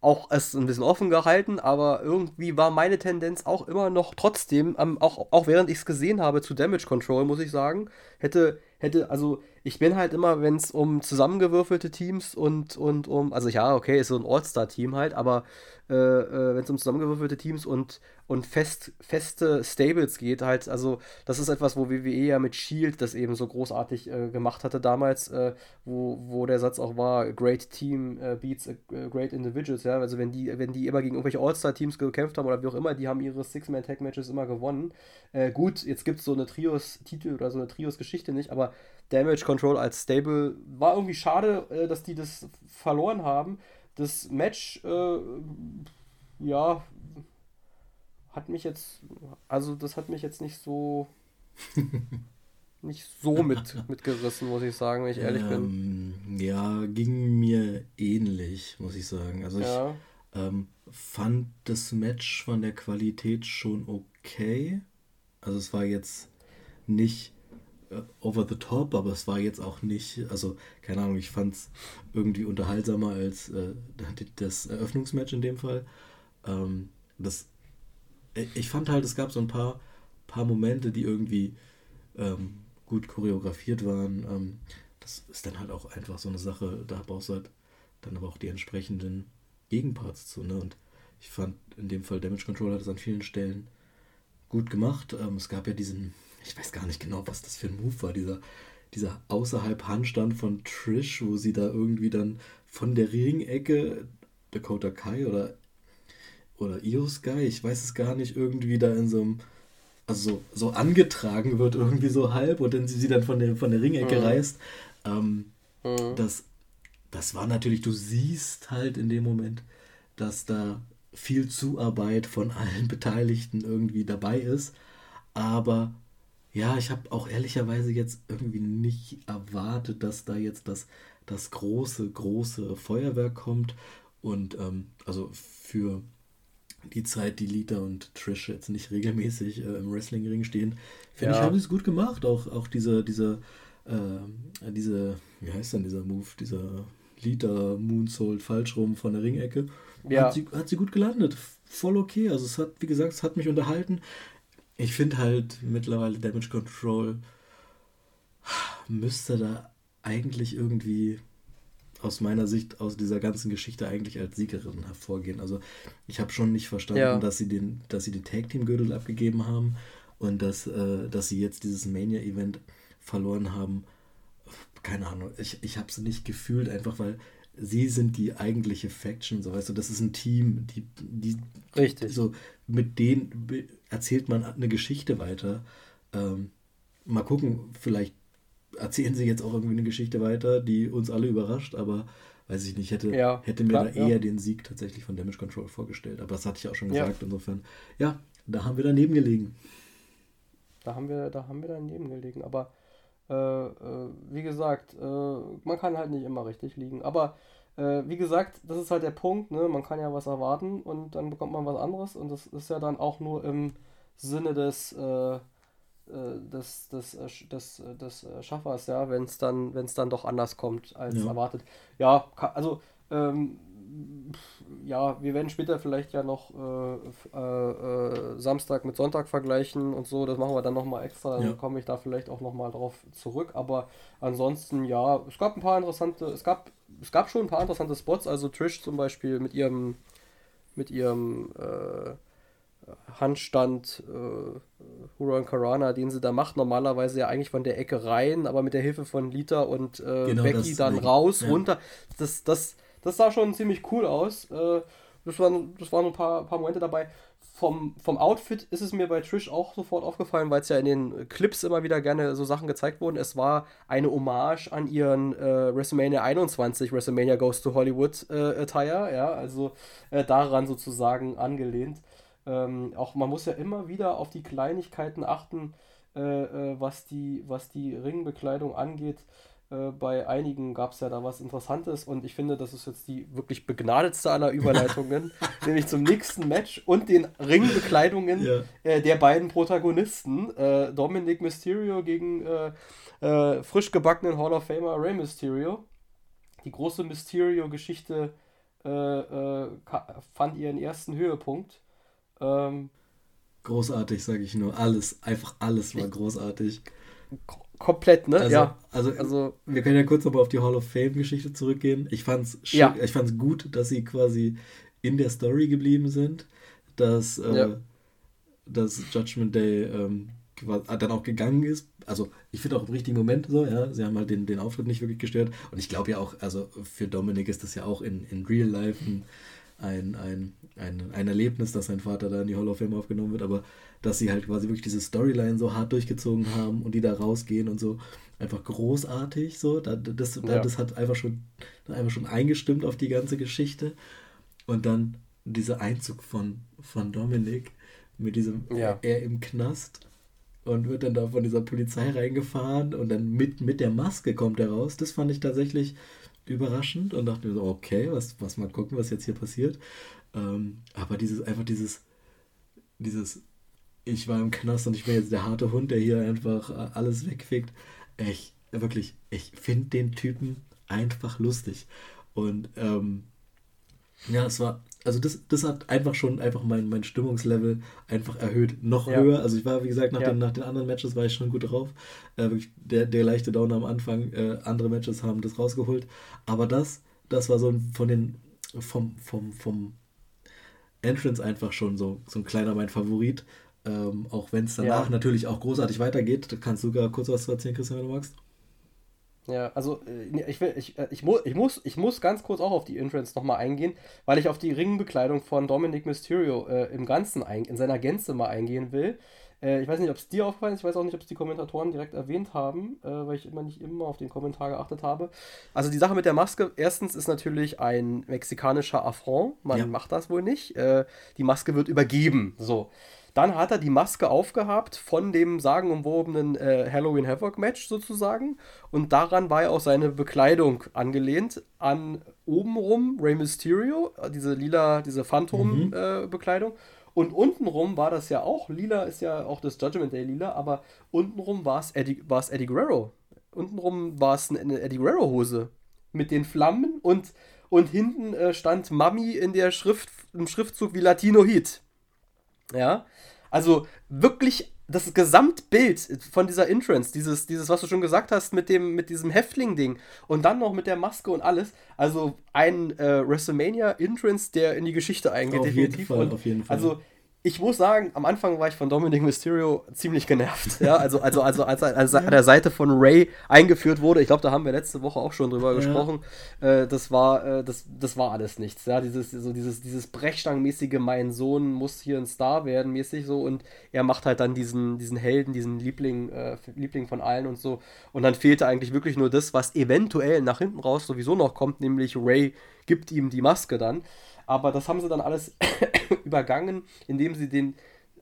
S1: auch es ein bisschen offen gehalten, aber irgendwie war meine Tendenz auch immer noch trotzdem, auch, auch während ich es gesehen habe, zu Damage Control, muss ich sagen, hätte, hätte, also ich bin halt immer, wenn es um zusammengewürfelte Teams und, und um, also ja, okay, ist so ein All-Star-Team halt, aber äh, äh, wenn es um zusammengewürfelte Teams und, und fest, feste Stables geht, halt, also das ist etwas, wo WWE ja mit Shield das eben so großartig äh, gemacht hatte damals, äh, wo, wo der Satz auch war, great team äh, beats great individuals, ja, also wenn die, wenn die immer gegen irgendwelche All-Star-Teams gekämpft haben oder wie auch immer, die haben ihre Six-Man-Tag-Matches immer gewonnen. Äh, gut, jetzt gibt es so eine Trios-Titel oder so eine Trios-Geschichte nicht, aber Damage Control als Stable. War irgendwie schade, dass die das verloren haben. Das Match, äh, ja, hat mich jetzt, also das hat mich jetzt nicht so, nicht so mit, mitgerissen, muss ich sagen, wenn ich ehrlich ähm,
S2: bin. Ja, ging mir ähnlich, muss ich sagen. Also ja. ich ähm, fand das Match von der Qualität schon okay. Also es war jetzt nicht over the top, aber es war jetzt auch nicht, also keine Ahnung, ich fand es irgendwie unterhaltsamer als äh, das Eröffnungsmatch in dem Fall. Ähm, das, äh, ich fand halt, es gab so ein paar, paar Momente, die irgendwie ähm, gut choreografiert waren. Ähm, das ist dann halt auch einfach so eine Sache, da brauchst du halt dann aber auch die entsprechenden Gegenparts zu. Ne? Und ich fand in dem Fall Damage Control hat es an vielen Stellen gut gemacht. Ähm, es gab ja diesen ich weiß gar nicht genau, was das für ein Move war, dieser, dieser außerhalb Handstand von Trish, wo sie da irgendwie dann von der Ringecke Dakota Kai oder, oder Io Sky, ich weiß es gar nicht, irgendwie da in so einem, also so, so angetragen wird, irgendwie so halb und dann sie, sie dann von der, von der Ringecke mhm. reißt. Ähm, mhm. das, das war natürlich, du siehst halt in dem Moment, dass da viel Zuarbeit von allen Beteiligten irgendwie dabei ist, aber ja, ich habe auch ehrlicherweise jetzt irgendwie nicht erwartet, dass da jetzt das, das große, große Feuerwerk kommt. Und ähm, also für die Zeit, die Lita und Trish jetzt nicht regelmäßig äh, im Wrestlingring stehen, finde ja. ich, haben sie es gut gemacht. Auch, auch diese, diese, äh, diese, wie heißt denn dieser Move, dieser Lita Moonsault falsch rum von der Ringecke. Ja. Hat, sie, hat sie gut gelandet. Voll okay. Also es hat, wie gesagt, es hat mich unterhalten. Ich finde halt mittlerweile Damage Control müsste da eigentlich irgendwie aus meiner Sicht aus dieser ganzen Geschichte eigentlich als Siegerin hervorgehen. Also ich habe schon nicht verstanden, ja. dass sie den, dass sie den Tag Team Gürtel abgegeben haben und dass, äh, dass sie jetzt dieses Mania Event verloren haben. Keine Ahnung, ich, ich habe es nicht gefühlt, einfach weil sie sind die eigentliche Faction, so weißt du, das ist ein Team, die, die
S1: Richtig.
S2: so mit denen erzählt man eine Geschichte weiter. Ähm, mal gucken, vielleicht erzählen sie jetzt auch irgendwie eine Geschichte weiter, die uns alle überrascht, aber weiß ich nicht, hätte, ja, hätte mir klar, da eher ja. den Sieg tatsächlich von Damage Control vorgestellt. Aber das hatte ich auch schon gesagt, ja. insofern, ja, da haben wir daneben gelegen.
S1: Da haben wir, da haben wir daneben gelegen, aber äh, äh, wie gesagt, äh, man kann halt nicht immer richtig liegen. Aber äh, wie gesagt, das ist halt der Punkt, ne? man kann ja was erwarten und dann bekommt man was anderes und das ist ja dann auch nur im Sinne des äh, äh, des, des, äh, des, äh, des Schaffers, ja, wenn es dann, wenn es dann doch anders kommt als ja. erwartet. Ja, also ähm, ja, wir werden später vielleicht ja noch äh, äh, Samstag mit Sonntag vergleichen und so. Das machen wir dann nochmal extra. Dann ja. komme ich da vielleicht auch nochmal drauf zurück. Aber ansonsten, ja, es gab ein paar interessante, es gab, es gab schon ein paar interessante Spots. Also Trish zum Beispiel mit ihrem, mit ihrem äh, Handstand äh, Huron Karana, den sie da macht, normalerweise ja eigentlich von der Ecke rein, aber mit der Hilfe von Lita und äh, genau Becky dann raus, ja. runter. Das, das, das sah schon ziemlich cool aus. Äh, das, waren, das waren ein paar, paar Momente dabei. Vom, vom Outfit ist es mir bei Trish auch sofort aufgefallen, weil es ja in den Clips immer wieder gerne so Sachen gezeigt wurden. Es war eine Hommage an ihren äh, WrestleMania 21, WrestleMania Goes to Hollywood äh, Attire, ja, also äh, daran sozusagen angelehnt. Ähm, auch man muss ja immer wieder auf die Kleinigkeiten achten, äh, äh, was, die, was die Ringbekleidung angeht. Äh, bei einigen gab es ja da was Interessantes und ich finde, das ist jetzt die wirklich begnadetste aller Überleitungen, nämlich zum nächsten Match und den Ringbekleidungen ja. äh, der beiden Protagonisten, äh, Dominic Mysterio gegen äh, äh, frisch gebackenen Hall of Famer Rey Mysterio. Die große Mysterio-Geschichte fand ihren ersten Höhepunkt. Ähm,
S2: großartig, sage ich nur. Alles, einfach alles war großartig.
S1: Komplett, ne?
S2: Also,
S1: ja.
S2: Also, also, wir können ja kurz nochmal auf die Hall of Fame-Geschichte zurückgehen. Ich fand's ja. ich fand's gut, dass sie quasi in der Story geblieben sind, dass, äh, ja. dass Judgment Day ähm, dann auch gegangen ist. Also ich finde auch im richtigen Moment so, ja, sie haben halt den, den Auftritt nicht wirklich gestört. Und ich glaube ja auch, also für Dominik ist das ja auch in, in Real Life ein, ein, ein, ein, ein Erlebnis, dass sein Vater da in die Hall of Fame aufgenommen wird, aber dass sie halt quasi wirklich diese Storyline so hart durchgezogen haben und die da rausgehen und so einfach großartig so. Das, das, ja. das hat einfach schon, einfach schon eingestimmt auf die ganze Geschichte. Und dann dieser Einzug von, von Dominik mit diesem ja. er im Knast und wird dann da von dieser Polizei reingefahren und dann mit, mit der Maske kommt er raus. Das fand ich tatsächlich überraschend und dachte mir so, okay, was, was mal gucken, was jetzt hier passiert. Ähm, aber dieses, einfach dieses, dieses, ich war im Knast und ich bin jetzt der harte Hund, der hier einfach äh, alles wegfickt. Ich, wirklich, ich finde den Typen einfach lustig. Und ähm, ja, es war, also das, das hat einfach schon einfach mein, mein Stimmungslevel einfach erhöht, noch ja. höher. Also ich war, wie gesagt, nach, ja. den, nach den anderen Matches war ich schon gut drauf. Äh, der, der leichte Downer am Anfang, äh, andere Matches haben das rausgeholt. Aber das, das war so von den, vom, vom, vom Entrance einfach schon so, so ein kleiner mein Favorit. Ähm, auch wenn es danach ja. natürlich auch großartig weitergeht. Da kannst du sogar kurz was zu erzählen, Christian, wenn du magst.
S1: Ja, also äh, ich, will, ich, äh, ich, mu ich, muss, ich muss ganz kurz auch auf die Entrance nochmal eingehen, weil ich auf die Ringbekleidung von Dominic Mysterio äh, im Ganzen, ein, in seiner Gänze mal eingehen will. Äh, ich weiß nicht, ob es dir aufgefallen ist, ich weiß auch nicht, ob es die Kommentatoren direkt erwähnt haben, äh, weil ich immer nicht immer auf den Kommentar geachtet habe. Also die Sache mit der Maske, erstens ist natürlich ein mexikanischer Affront, man ja. macht das wohl nicht. Äh, die Maske wird übergeben, so. Dann hat er die Maske aufgehabt von dem sagenumwobenen äh, Halloween Havoc Match sozusagen. Und daran war ja auch seine Bekleidung angelehnt an obenrum Rey Mysterio, äh, diese lila, diese Phantom-Bekleidung. Mhm. Äh, und untenrum war das ja auch, lila ist ja auch das Judgment Day lila, aber untenrum war es Eddie, Eddie Guerrero. Untenrum war es eine Eddie Guerrero-Hose mit den Flammen und, und hinten äh, stand Mami in der Schrift, im Schriftzug wie Latino Heat. Ja. Also wirklich das Gesamtbild von dieser Entrance, dieses, dieses, was du schon gesagt hast, mit dem, mit diesem Häftling-Ding und dann noch mit der Maske und alles. Also ein äh, WrestleMania-Entrance, der in die Geschichte eingeht,
S2: auf
S1: definitiv.
S2: Jeden Fall,
S1: und
S2: auf jeden Fall.
S1: Also ich muss sagen, am Anfang war ich von Dominic Mysterio ziemlich genervt. Ja, also, also, also als er als, an der Seite von Ray eingeführt wurde, ich glaube, da haben wir letzte Woche auch schon drüber ja. gesprochen. Äh, das war, äh, das, das war alles nichts. Ja, dieses, so dieses, dieses Brechstangenmäßige, mein Sohn muss hier ein Star werden, mäßig so, und er macht halt dann diesen, diesen Helden, diesen Liebling, äh, Liebling von allen und so. Und dann fehlte eigentlich wirklich nur das, was eventuell nach hinten raus sowieso noch kommt, nämlich Ray gibt ihm die Maske dann. Aber das haben sie dann alles übergangen, indem sie den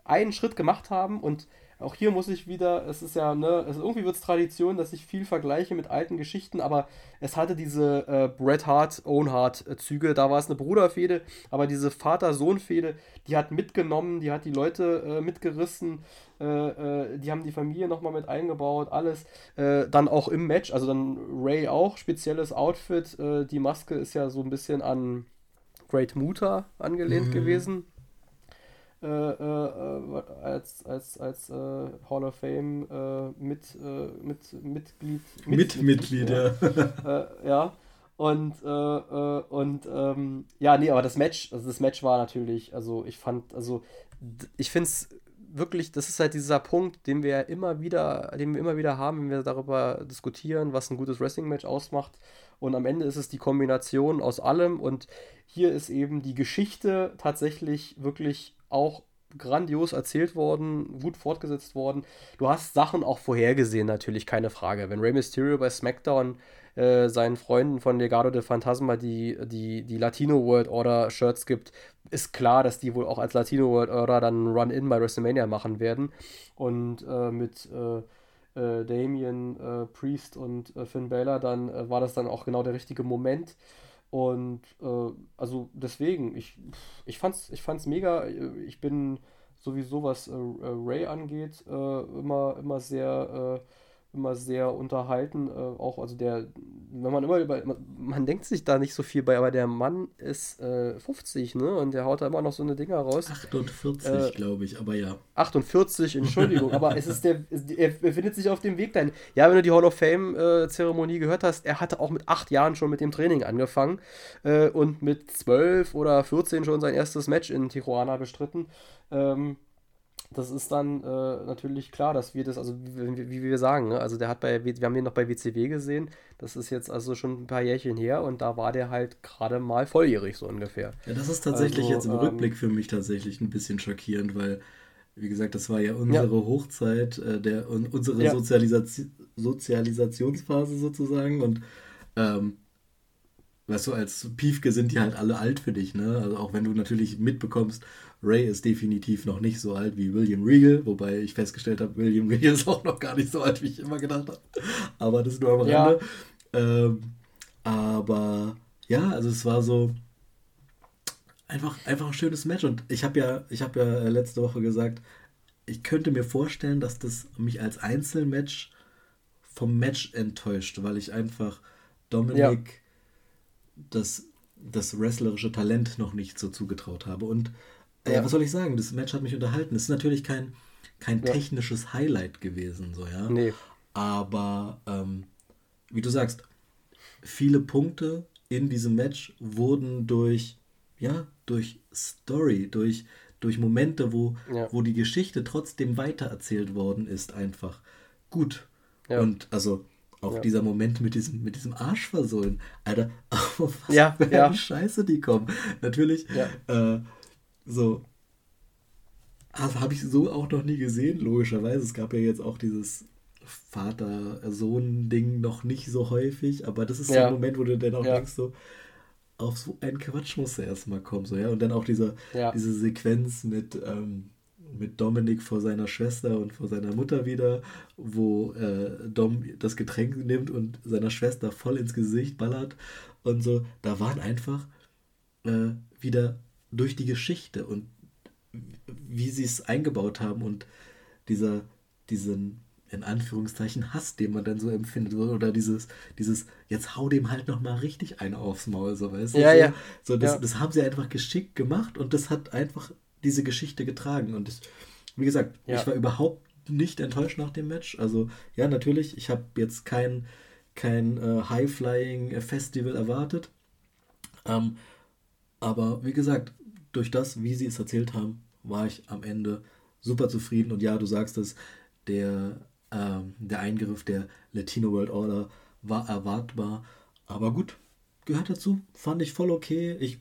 S1: einen Schritt gemacht haben. Und auch hier muss ich wieder, es ist ja, ne, also irgendwie wird es Tradition, dass ich viel vergleiche mit alten Geschichten, aber es hatte diese äh, Bret Hart, Own Hart Züge, da war es eine Bruderfehde, aber diese Vater-Sohn-Fehde, die hat mitgenommen, die hat die Leute äh, mitgerissen, äh, äh die haben die Familie nochmal mit eingebaut, alles. Äh, dann auch im Match, also dann Ray auch, spezielles Outfit, äh, die Maske ist ja so ein bisschen an Great Muta angelehnt mhm. gewesen. Äh, äh, äh, als als, als äh, Hall of Fame äh, mit, äh, mit Mitglied.
S2: Mit Mitglied, ja.
S1: ja. Und, und ähm, ja, nee, aber das Match, also das Match war natürlich, also ich fand, also ich finde es wirklich, das ist halt dieser Punkt, den wir immer wieder, den wir immer wieder haben, wenn wir darüber diskutieren, was ein gutes Wrestling-Match ausmacht. Und am Ende ist es die Kombination aus allem. Und hier ist eben die Geschichte tatsächlich wirklich auch grandios erzählt worden, gut fortgesetzt worden. Du hast Sachen auch vorhergesehen, natürlich, keine Frage. Wenn Rey Mysterio bei SmackDown äh, seinen Freunden von Legado de Fantasma die, die, die Latino World Order Shirts gibt, ist klar, dass die wohl auch als Latino World Order dann Run-In bei WrestleMania machen werden. Und äh, mit äh, äh, Damien äh, Priest und äh, Finn Balor, dann äh, war das dann auch genau der richtige Moment. Und äh, also deswegen, ich, ich fand's, ich fand's mega. Ich bin sowieso, was Ray angeht, immer, immer sehr immer sehr unterhalten. Äh, auch, also der, wenn man immer über, man denkt sich da nicht so viel bei, aber der Mann ist äh, 50, ne? Und der haut da immer noch so eine Dinger raus.
S2: 48, äh, glaube ich, aber ja.
S1: 48, Entschuldigung, aber es ist der, er befindet sich auf dem Weg dahin. Ja, wenn du die Hall of Fame-Zeremonie äh, gehört hast, er hatte auch mit acht Jahren schon mit dem Training angefangen äh, und mit zwölf oder 14 schon sein erstes Match in Tijuana bestritten. Ähm, das ist dann äh, natürlich klar, dass wir das, also wie, wie, wie wir sagen, ne? also der hat bei, wir haben den noch bei WCW gesehen, das ist jetzt also schon ein paar Jährchen her und da war der halt gerade mal volljährig so ungefähr.
S2: Ja, das ist tatsächlich also, jetzt im ähm, Rückblick für mich tatsächlich ein bisschen schockierend, weil, wie gesagt, das war ja unsere ja. Hochzeit, äh, der, unsere ja. Sozialis Sozialisationsphase sozusagen und ähm, weißt du, als Piefke sind die halt alle alt für dich, ne? Also auch wenn du natürlich mitbekommst, Ray ist definitiv noch nicht so alt wie William Regal, wobei ich festgestellt habe, William Regal ist auch noch gar nicht so alt, wie ich immer gedacht habe. Aber das ist nur am Rande. Ja. Ähm, aber ja, also es war so einfach, einfach ein schönes Match. Und ich habe ja, ich habe ja letzte Woche gesagt, ich könnte mir vorstellen, dass das mich als Einzelmatch vom Match enttäuscht, weil ich einfach Dominik ja. Das, das wrestlerische Talent noch nicht so zugetraut habe. Und ja, was soll ich sagen? Das Match hat mich unterhalten. Es ist natürlich kein, kein ja. technisches Highlight gewesen, so, ja. Nee. Aber, ähm, wie du sagst, viele Punkte in diesem Match wurden durch, ja, durch Story, durch, durch Momente, wo, ja. wo die Geschichte trotzdem weitererzählt worden ist, einfach gut. Ja. Und also auch ja. dieser Moment mit diesem, mit diesem Arschversohlen. Alter, auf was ja, für ja. Scheiße die kommen. Natürlich, äh, so. Also habe ich so auch noch nie gesehen, logischerweise. Es gab ja jetzt auch dieses Vater-Sohn-Ding noch nicht so häufig, aber das ist ja. so ein Moment, wo du dann auch ja. denkst, so, auf so einen Quatsch muss er erstmal kommen. So, ja? Und dann auch diese, ja. diese Sequenz mit, ähm, mit Dominik vor seiner Schwester und vor seiner Mutter wieder, wo äh, Dom das Getränk nimmt und seiner Schwester voll ins Gesicht ballert und so. Da waren einfach äh, wieder durch die Geschichte und wie sie es eingebaut haben und dieser, diesen, in Anführungszeichen, Hass, den man dann so empfindet, oder dieses, dieses, jetzt hau dem halt nochmal richtig einen aufs Maul, so weißt du? Ja, so, ja. So, das, ja. das haben sie einfach geschickt gemacht und das hat einfach diese Geschichte getragen. Und das, wie gesagt, ja. ich war überhaupt nicht enttäuscht nach dem Match. Also ja, natürlich, ich habe jetzt kein, kein äh, High-Flying-Festival erwartet. Ähm, aber wie gesagt, durch das, wie sie es erzählt haben, war ich am Ende super zufrieden. Und ja, du sagst es, der, ähm, der Eingriff der Latino World Order war erwartbar. Aber gut, gehört dazu. Fand ich voll okay. Ich,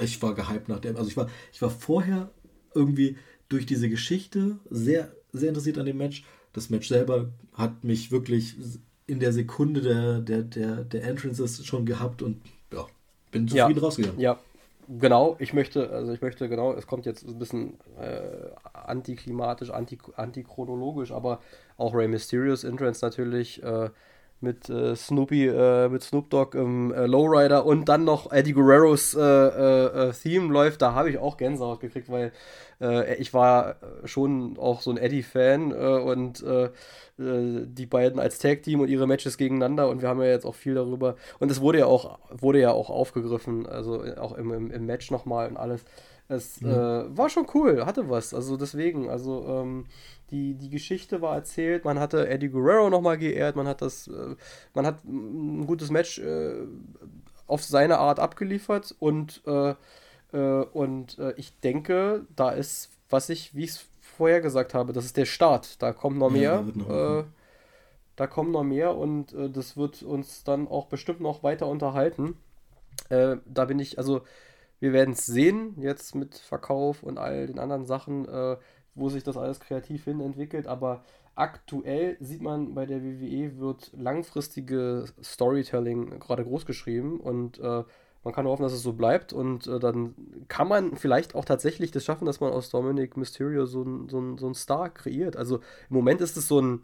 S2: ich war gehypt nach dem. Also ich war, ich war vorher irgendwie durch diese Geschichte sehr, sehr interessiert an dem Match. Das Match selber hat mich wirklich in der Sekunde der, der, der, der Entrances schon gehabt und ja, bin zufrieden
S1: ja, rausgegangen. Ja, genau. Ich möchte, also ich möchte genau, es kommt jetzt ein bisschen äh, antiklimatisch, anti, antichronologisch, aber auch Rey Mysterious Entrance natürlich. Äh, mit äh, Snoopy, äh, mit Snoop Dogg im äh, Lowrider und dann noch Eddie Guerreros äh, äh, äh, Theme läuft, da habe ich auch Gänsehaut gekriegt, weil ich war schon auch so ein Eddie-Fan und die beiden als Tag-Team und ihre Matches gegeneinander und wir haben ja jetzt auch viel darüber und es wurde ja auch, wurde ja auch aufgegriffen, also auch im, im, im Match nochmal und alles. Es mhm. war schon cool, hatte was, also deswegen, also ähm, die, die Geschichte war erzählt, man hatte Eddie Guerrero nochmal geehrt, man hat das, äh, man hat ein gutes Match äh, auf seine Art abgeliefert und, äh, äh und äh, ich denke, da ist, was ich, wie ich es vorher gesagt habe, das ist der Start. Da kommt noch mehr. Ja, noch äh, da kommen noch mehr und das wird uns dann auch bestimmt noch weiter unterhalten. da bin ich, also wir werden es sehen, jetzt mit Verkauf und all den anderen Sachen wo sich das alles kreativ hin entwickelt, aber aktuell sieht man bei der WWE wird langfristige Storytelling gerade groß geschrieben und äh, man kann hoffen, dass es so bleibt und äh, dann kann man vielleicht auch tatsächlich das schaffen, dass man aus Dominic Mysterio so einen so so ein Star kreiert. Also im Moment ist es so ein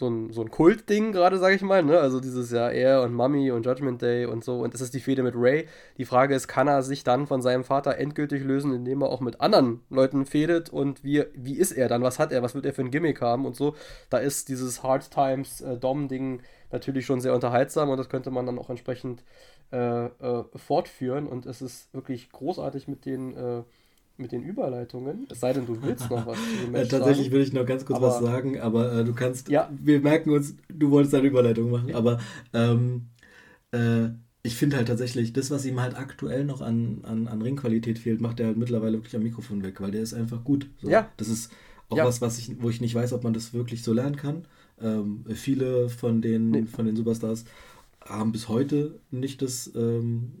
S1: so ein, so ein Kultding gerade, sage ich mal. Ne? Also dieses Jahr er und Mummy und Judgment Day und so. Und das ist die Fehde mit Ray. Die Frage ist, kann er sich dann von seinem Vater endgültig lösen, indem er auch mit anderen Leuten fädet? Und wie, wie ist er dann? Was hat er? Was wird er für ein Gimmick haben und so? Da ist dieses Hard Times äh, Dom-Ding natürlich schon sehr unterhaltsam und das könnte man dann auch entsprechend äh, äh, fortführen. Und es ist wirklich großartig mit den äh, mit den Überleitungen. Es sei denn, du willst noch was zu
S2: dem Match Tatsächlich sagen. will ich noch ganz kurz aber, was sagen, aber äh, du kannst. Ja. Wir merken uns, du wolltest eine Überleitung machen, ja. aber ähm, äh, ich finde halt tatsächlich, das, was ihm halt aktuell noch an, an, an Ringqualität fehlt, macht er halt mittlerweile wirklich am Mikrofon weg, weil der ist einfach gut. So. Ja. Das ist auch ja. was, was ich, wo ich nicht weiß, ob man das wirklich so lernen kann. Ähm, viele von den, nee. von den Superstars haben bis heute nicht das ähm,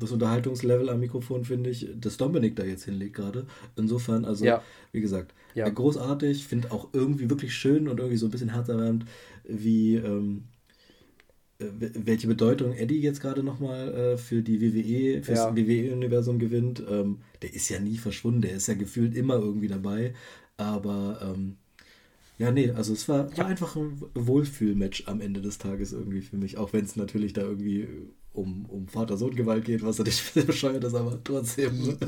S2: das Unterhaltungslevel am Mikrofon, finde ich, das Dominik da jetzt hinlegt gerade. Insofern, also, ja. wie gesagt, ja. großartig, finde auch irgendwie wirklich schön und irgendwie so ein bisschen herzerwärmend, wie, ähm, äh, welche Bedeutung Eddie jetzt gerade nochmal äh, für die WWE, fürs ja. WWE-Universum gewinnt. Ähm, der ist ja nie verschwunden, der ist ja gefühlt immer irgendwie dabei. Aber ähm, ja, nee, also es war, war einfach ein Wohlfühlmatch am Ende des Tages irgendwie für mich, auch wenn es natürlich da irgendwie um, um Vater-Sohn-Gewalt geht, was natürlich bescheuert ist, aber trotzdem.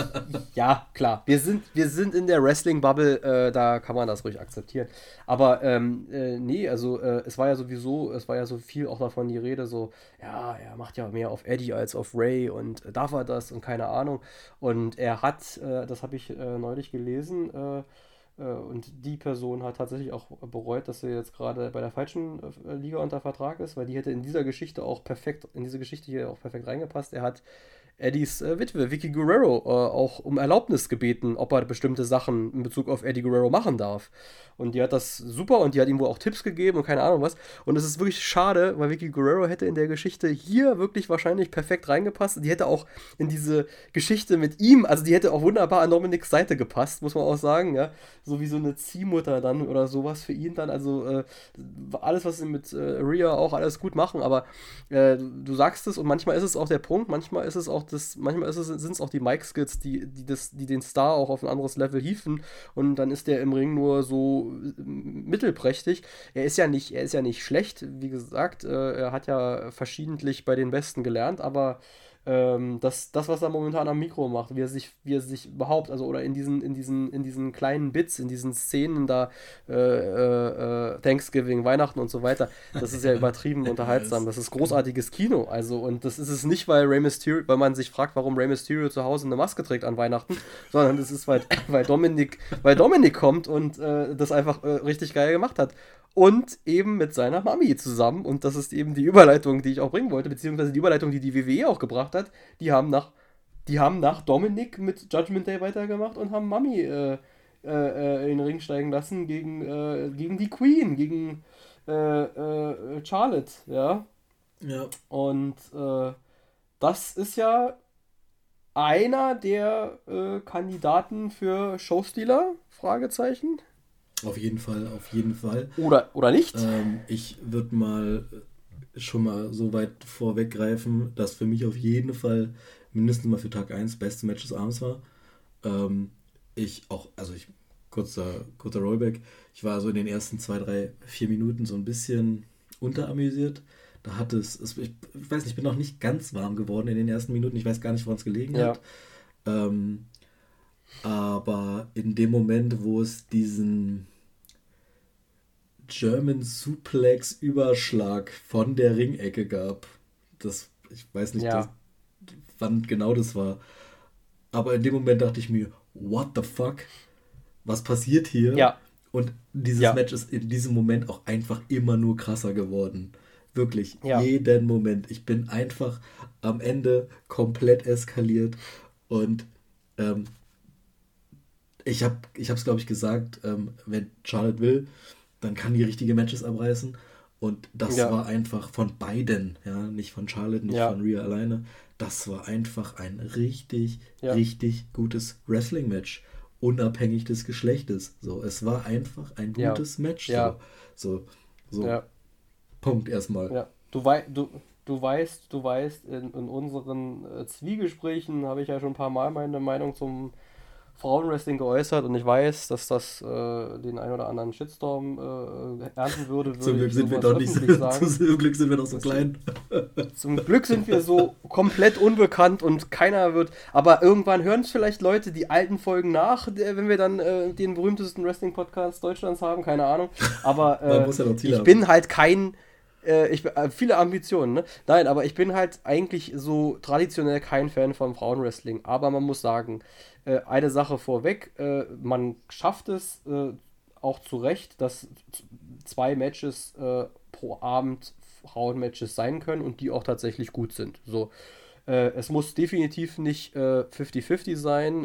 S1: ja, klar. Wir sind, wir sind in der Wrestling-Bubble, äh, da kann man das ruhig akzeptieren. Aber ähm, äh, nee, also äh, es war ja sowieso, es war ja so viel auch davon die Rede, so, ja, er macht ja mehr auf Eddie als auf Ray und darf er das und keine Ahnung. Und er hat, äh, das habe ich äh, neulich gelesen, äh, äh, und die Person hat tatsächlich auch bereut, dass sie jetzt gerade bei der falschen äh, Liga unter Vertrag ist, weil die hätte in dieser Geschichte auch perfekt, in diese Geschichte hier auch perfekt reingepasst. Er hat Eddies äh, Witwe, Vicky Guerrero, äh, auch um Erlaubnis gebeten, ob er bestimmte Sachen in Bezug auf Eddie Guerrero machen darf. Und die hat das super und die hat ihm wohl auch Tipps gegeben und keine Ahnung was. Und es ist wirklich schade, weil Vicky Guerrero hätte in der Geschichte hier wirklich wahrscheinlich perfekt reingepasst. Die hätte auch in diese Geschichte mit ihm, also die hätte auch wunderbar an Dominiks Seite gepasst, muss man auch sagen, ja. So wie so eine Ziehmutter dann oder sowas für ihn dann. Also äh, alles, was sie mit äh, Rhea auch alles gut machen, aber äh, du sagst es und manchmal ist es auch der Punkt, manchmal ist es auch das, manchmal sind es auch die Mike-Skills, die, die, die den Star auch auf ein anderes Level hieven und dann ist der im Ring nur so mittelprächtig. Er ist ja nicht, er ist ja nicht schlecht, wie gesagt, äh, er hat ja verschiedentlich bei den Besten gelernt, aber ähm, das, das, was er momentan am Mikro macht, wie er sich, wie er sich überhaupt, also oder in diesen, in diesen, in diesen kleinen Bits, in diesen Szenen da, äh, äh, Thanksgiving, Weihnachten und so weiter, das ist ja übertrieben unterhaltsam. Das ist großartiges Kino. Also, und das ist es nicht, weil Rey Mysterio, weil man sich fragt, warum Rey Mysterio zu Hause eine Maske trägt an Weihnachten, sondern das ist, weil, weil Dominik, weil Dominik kommt und äh, das einfach äh, richtig geil gemacht hat und eben mit seiner Mami zusammen. Und das ist eben die Überleitung, die ich auch bringen wollte, beziehungsweise die Überleitung, die die WWE auch gebracht hat. Die haben nach, die haben nach Dominik mit Judgment Day weitergemacht und haben Mami äh, äh, in den Ring steigen lassen gegen, äh, gegen die Queen, gegen äh, äh, Charlotte, ja.
S2: Ja.
S1: Und äh, das ist ja einer der Kandidaten für Showstealer? Fragezeichen.
S2: Auf jeden Fall, auf jeden Fall.
S1: Oder, oder nicht?
S2: Ähm, ich würde mal schon mal so weit vorweggreifen, dass für mich auf jeden Fall mindestens mal für Tag 1 beste Match des Abends war. Ähm, ich auch, also ich, kurzer, kurzer Rollback, ich war so in den ersten zwei, drei, vier Minuten so ein bisschen unteramüsiert. Da hat es, es ich, weiß nicht, ich bin noch nicht ganz warm geworden in den ersten Minuten. Ich weiß gar nicht, woran es gelegen ja. hat. Ähm, aber in dem Moment, wo es diesen German Suplex Überschlag von der Ringecke gab. Das, ich weiß nicht, ja. das, wann genau das war. Aber in dem Moment dachte ich mir, what the fuck? Was passiert hier?
S1: Ja.
S2: Und dieses ja. Match ist in diesem Moment auch einfach immer nur krasser geworden. Wirklich, ja. jeden Moment. Ich bin einfach am Ende komplett eskaliert. Und ähm, ich habe es, glaube ich, gesagt, ähm, wenn Charlotte will, dann kann die richtige Matches abreißen. Und das ja. war einfach von beiden, ja, nicht von Charlotte, nicht ja. von Rhea alleine. Das war einfach ein richtig, ja. richtig gutes Wrestling-Match, unabhängig des Geschlechtes. So, es war einfach ein gutes Match. So, so, so. Punkt erstmal.
S1: Ja. Du, wei du, du weißt, du weißt, in, in unseren äh, Zwiegesprächen habe ich ja schon ein paar Mal meine Meinung zum Frauenwrestling geäußert und ich weiß, dass das äh, den ein oder anderen Shitstorm äh, ernten würde. würde
S2: zum Glück sind wir doch nicht so, sagen. zum Glück sind wir doch so klein.
S1: Zum Glück sind wir so komplett unbekannt und keiner wird. Aber irgendwann hören es vielleicht Leute die alten Folgen nach, wenn wir dann äh, den berühmtesten Wrestling-Podcast Deutschlands haben, keine Ahnung. Aber äh, ja ich haben. bin halt kein äh, ich äh, viele Ambitionen, ne? Nein, aber ich bin halt eigentlich so traditionell kein Fan von Frauenwrestling. Aber man muss sagen, äh, eine Sache vorweg, äh, man schafft es äh, auch zu Recht, dass zwei Matches äh, pro Abend Frauenmatches sein können und die auch tatsächlich gut sind. So. es muss definitiv nicht 50-50 sein,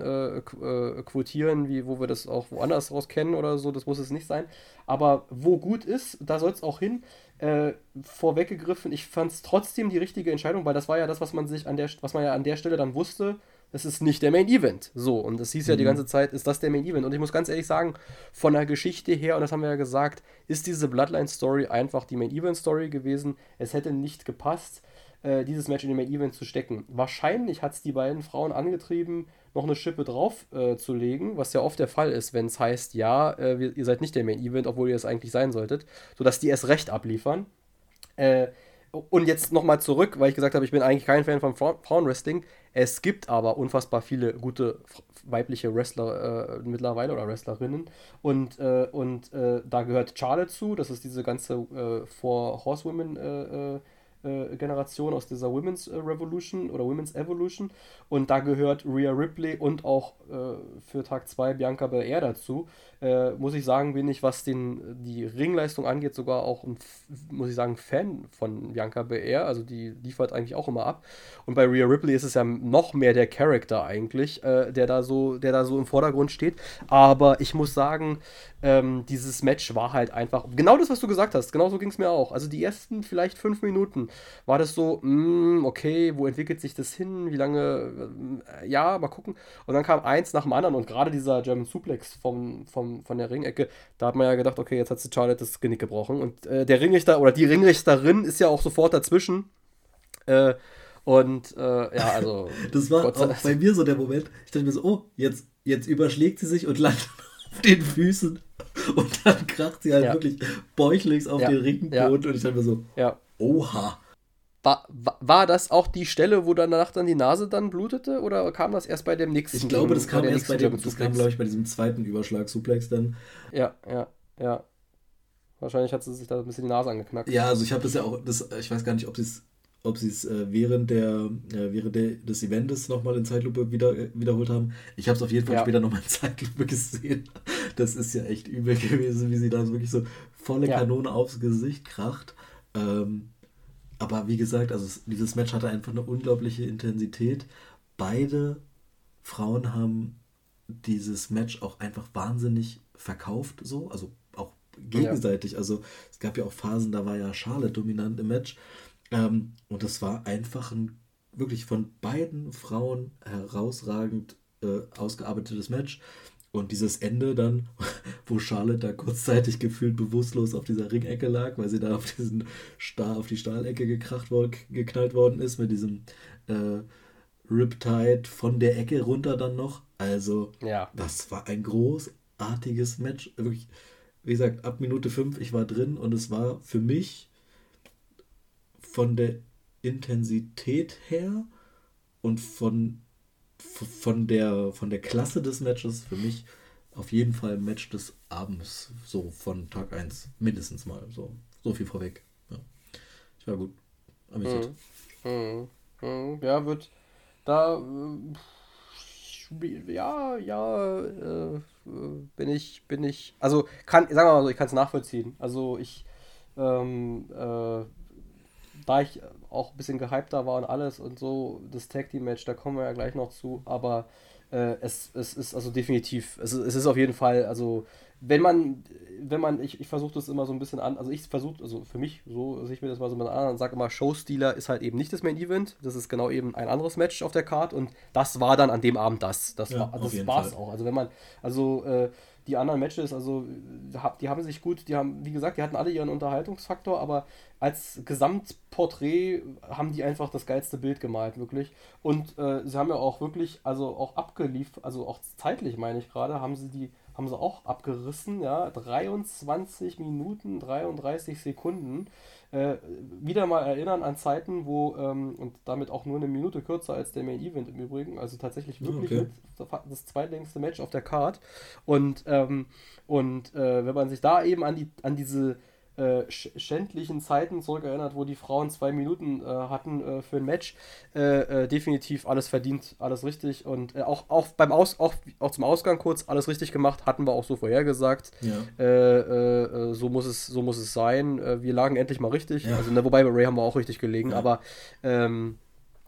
S1: quotieren, wie, wo wir das auch woanders raus kennen oder so, das muss es nicht sein. Aber wo gut ist, da soll es auch hin äh, vorweggegriffen. Ich fand es trotzdem die richtige Entscheidung, weil das war ja das, was man sich an der, was man ja an der Stelle dann wusste. Es ist nicht der Main Event. So, und das hieß ja die mhm. ganze Zeit, ist das der Main Event? Und ich muss ganz ehrlich sagen, von der Geschichte her, und das haben wir ja gesagt, ist diese Bloodline-Story einfach die Main Event-Story gewesen. Es hätte nicht gepasst, äh, dieses Match in den Main Event zu stecken. Wahrscheinlich hat es die beiden Frauen angetrieben, noch eine Schippe drauf äh, zu legen, was ja oft der Fall ist, wenn es heißt, ja, äh, ihr seid nicht der Main Event, obwohl ihr es eigentlich sein solltet, sodass die erst recht abliefern. Äh, und jetzt nochmal zurück, weil ich gesagt habe, ich bin eigentlich kein Fan von Frauenwrestling. Es gibt aber unfassbar viele gute weibliche Wrestler äh, mittlerweile oder Wrestlerinnen. Und, äh, und äh, da gehört Charlotte zu, das ist diese ganze äh, Four Horsewomen äh, Generation aus dieser Women's äh, Revolution oder Women's Evolution. Und da gehört Rhea Ripley und auch äh, für Tag 2 Bianca Belair dazu. Äh, muss ich sagen, bin ich, was den, die Ringleistung angeht, sogar auch, ein, muss ich sagen, Fan von Bianca Belair. Also die liefert eigentlich auch immer ab. Und bei Rhea Ripley ist es ja noch mehr der Charakter eigentlich, äh, der, da so, der da so im Vordergrund steht. Aber ich muss sagen, ähm, dieses Match war halt einfach genau das, was du gesagt hast. Genauso ging es mir auch. Also die ersten vielleicht fünf Minuten war das so, mh, mm, okay, wo entwickelt sich das hin? Wie lange? Äh, ja, mal gucken. Und dann kam eins nach dem anderen und gerade dieser German Suplex vom, vom, von der Ringecke, da hat man ja gedacht, okay, jetzt hat sie Charlotte das Genick gebrochen. Und äh, der Ringrichter oder die Ringrichterin ist ja auch sofort dazwischen. Äh, und äh, ja, also.
S2: das war auch bei mir so der Moment. Ich dachte mir so, oh, jetzt, jetzt überschlägt sie sich und landet auf den Füßen. Und dann kracht sie halt ja. wirklich bäuchligs auf ja. den Ringboden. Ja. Und ich dachte mir so,
S1: ja.
S2: oha
S1: war, war das auch die Stelle, wo danach dann die Nase dann blutete oder kam das erst bei dem nächsten?
S2: Ich glaube, das kam erst bei dem, das kam, glaube ich, bei diesem zweiten Überschlag-Suplex dann.
S1: Ja, ja, ja. Wahrscheinlich hat sie sich da ein bisschen die Nase angeknackt.
S2: Ja, also ich habe das ja auch, das, ich weiß gar nicht, ob sie es ob sie es äh, während, der, äh, während der, des Events nochmal in Zeitlupe wieder, äh, wiederholt haben. Ich habe es auf jeden Fall ja. später nochmal in Zeitlupe gesehen. Das ist ja echt übel gewesen, wie sie da wirklich so volle ja. Kanone aufs Gesicht kracht. Ähm, aber wie gesagt, also es, dieses Match hatte einfach eine unglaubliche Intensität. Beide Frauen haben dieses Match auch einfach wahnsinnig verkauft, so, also auch gegenseitig. Ja. Also es gab ja auch Phasen, da war ja Charlotte dominant im Match. Ähm, und das war einfach ein wirklich von beiden Frauen herausragend äh, ausgearbeitetes Match. Und dieses Ende dann, wo Charlotte da kurzzeitig gefühlt bewusstlos auf dieser Ringecke lag, weil sie da auf diesen Stahl, auf die Stahlecke gekracht worden, geknallt worden ist, mit diesem äh, Riptide von der Ecke runter dann noch. Also, ja. das war ein großartiges Match. Wirklich, wie gesagt, ab Minute 5, ich war drin und es war für mich von der Intensität her und von, von, der, von der Klasse des Matches für mich auf jeden Fall Match des Abends, so von Tag 1, mindestens mal. So, so viel vorweg. Ja. Ich war gut. Amüsiert.
S1: Mhm. Mhm. Ja, wird da. Äh, ja, ja, äh, bin ich, bin ich. Also, kann, sagen wir mal so, ich kann es nachvollziehen. Also, ich. Ähm, äh, da ich auch ein bisschen gehypter war und alles und so, das Tag Team Match, da kommen wir ja gleich noch zu, aber äh, es, es ist also definitiv, es, es ist auf jeden Fall, also wenn man, wenn man, ich, ich versuche das immer so ein bisschen an, also ich versuche, also für mich, so sehe ich mir das mal so mal an und sage immer, Showstealer ist halt eben nicht das Main Event, das ist genau eben ein anderes Match auf der Card und das war dann an dem Abend das. Das ja, war das war's auch. Also wenn man, also äh, die anderen Matches, also die haben sich gut, die haben, wie gesagt, die hatten alle ihren Unterhaltungsfaktor, aber als Gesamtporträt haben die einfach das geilste Bild gemalt, wirklich. Und äh, sie haben ja auch wirklich, also auch abgeliefert, also auch zeitlich meine ich gerade, haben sie die, haben sie auch abgerissen, ja, 23 Minuten, 33 Sekunden äh, wieder mal erinnern an Zeiten, wo, ähm, und damit auch nur eine Minute kürzer als der Main Event im Übrigen, also tatsächlich wirklich okay. das zweitlängste Match auf der Card. Und, ähm, und äh, wenn man sich da eben an, die, an diese äh, schändlichen Zeiten zurückerinnert, wo die Frauen zwei Minuten äh, hatten äh, für ein Match. Äh, äh, definitiv alles verdient, alles richtig und äh, auch, auch beim Aus, auch, auch zum Ausgang kurz alles richtig gemacht, hatten wir auch so vorhergesagt. Ja. so muss es, so muss es sein. wir lagen endlich mal richtig. Ja. Also, ne, wobei bei Ray haben wir auch richtig gelegen, ja. aber ähm,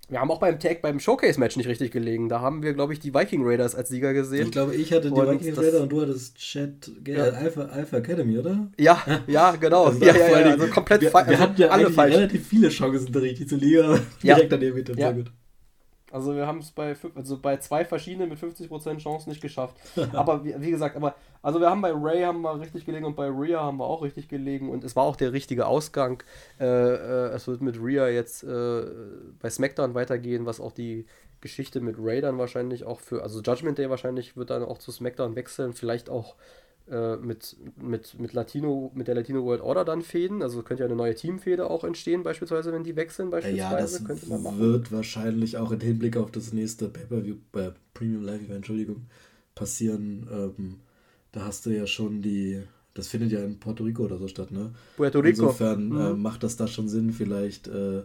S1: wir haben auch beim Tag, beim Showcase-Match nicht richtig gelegen. Da haben wir, glaube ich, die Viking Raiders als Sieger gesehen.
S2: Ich glaube, ich hatte die und Viking Raiders und du hattest Chat ja. Alpha, Alpha Academy, oder?
S1: Ja, ja, genau. Also ja, ja, ja,
S2: also komplett wir, wir also hatten ja alle falsch. relativ viele Chancen, richtig zu liegen. Direkt daneben mit dem
S1: ja. Sehr gut. Also wir haben es bei, also bei zwei verschiedenen mit 50% Chance nicht geschafft. aber wie, wie, gesagt, aber also wir haben bei Ray haben wir richtig gelegen und bei Rhea haben wir auch richtig gelegen und es war auch der richtige Ausgang. Äh, äh, es wird mit Rhea jetzt äh, bei SmackDown weitergehen, was auch die Geschichte mit Ray dann wahrscheinlich auch für, also Judgment Day wahrscheinlich wird dann auch zu SmackDown wechseln, vielleicht auch äh, mit, mit, mit Latino, mit der Latino World Order dann fäden. Also könnte ja eine neue Teamfehde auch entstehen, beispielsweise, wenn die wechseln, beispielsweise. Ja, das
S2: könnte man machen. wird wahrscheinlich auch im Hinblick auf das nächste Pay-Per-View, äh, Premium Live Event, Entschuldigung, passieren. Ähm, da hast du ja schon die, das findet ja in Puerto Rico oder so statt, ne? Puerto Rico. Insofern mhm. äh, macht das da schon Sinn, vielleicht äh,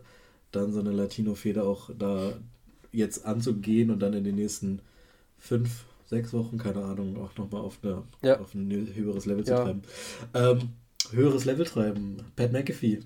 S2: dann so eine Latino-Fehde auch da jetzt anzugehen und dann in den nächsten fünf, sechs Wochen, keine Ahnung, auch nochmal auf, ja. auf ein höheres Level ja. zu treiben. Ähm, höheres Level treiben. Pat McAfee.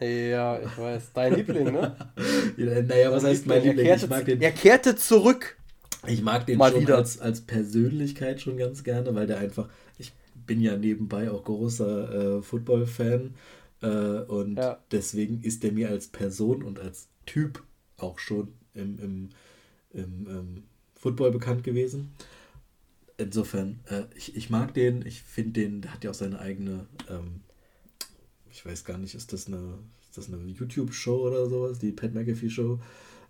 S1: Ja, ich weiß. Dein Liebling, ne?
S2: ja, naja, was heißt mein Liebling?
S1: ich mag den, er kehrte zurück.
S2: Ich mag den Mal schon wieder. Als, als Persönlichkeit schon ganz gerne, weil der einfach, ich bin ja nebenbei auch großer äh, Football-Fan äh, und ja. deswegen ist der mir als Person und als Typ auch schon im, im, im, im Football bekannt gewesen. Insofern, äh, ich, ich mag den, ich finde den, der hat ja auch seine eigene, ähm, ich weiß gar nicht, ist das eine, ist das eine YouTube-Show oder sowas, die Pat McAfee-Show?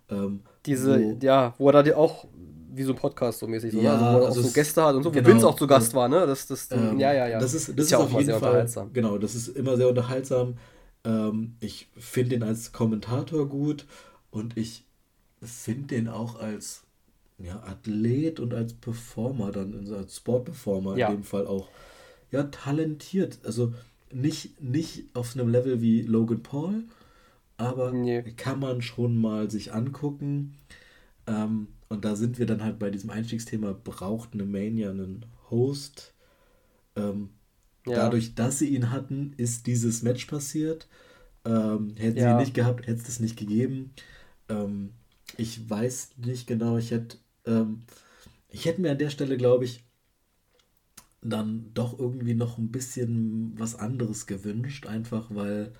S2: Ähm,
S1: Diese, wo, ja, wo er da auch wie so ein Podcast so mäßig, ja, also, wo er also auch so Gäste hat und so, genau, wo Vince auch zu Gast war, ne? Das, das,
S2: ähm, ja, ja, ja. Das ist, das ist, ist ja auch auf jeden Fall, genau, das ist immer sehr unterhaltsam. Ähm, ich finde ihn als Kommentator gut und ich finde den auch als ja, Athlet und als Performer, dann also als Sportperformer ja. in dem Fall auch, ja, talentiert. Also nicht, nicht auf einem Level wie Logan Paul, aber nee. kann man schon mal sich angucken. Ähm, und da sind wir dann halt bei diesem Einstiegsthema, braucht eine Mania einen Host? Ähm, ja. Dadurch, dass sie ihn hatten, ist dieses Match passiert. Ähm, hätten ja. sie ihn nicht gehabt, hätte es das nicht gegeben. Ähm, ich weiß nicht genau, ich hätte ähm, ich hätte mir an der Stelle, glaube ich, dann doch irgendwie noch ein bisschen was anderes gewünscht, einfach weil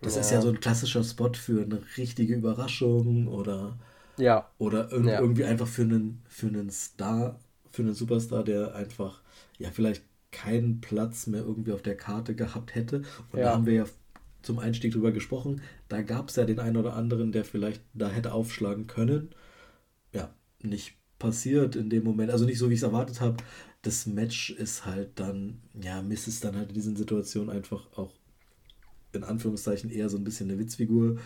S2: das ja. ist ja so ein klassischer Spot für eine richtige Überraschung oder, ja. oder irg ja. irgendwie einfach für einen, für einen Star, für einen Superstar, der einfach ja vielleicht keinen Platz mehr irgendwie auf der Karte gehabt hätte. Und da haben wir ja zum Einstieg drüber gesprochen. Da gab es ja den einen oder anderen, der vielleicht da hätte aufschlagen können. Ja, nicht passiert in dem Moment. Also nicht so, wie ich es erwartet habe. Das Match ist halt dann, ja, Miss ist dann halt in diesen Situationen einfach auch in Anführungszeichen eher so ein bisschen eine Witzfigur.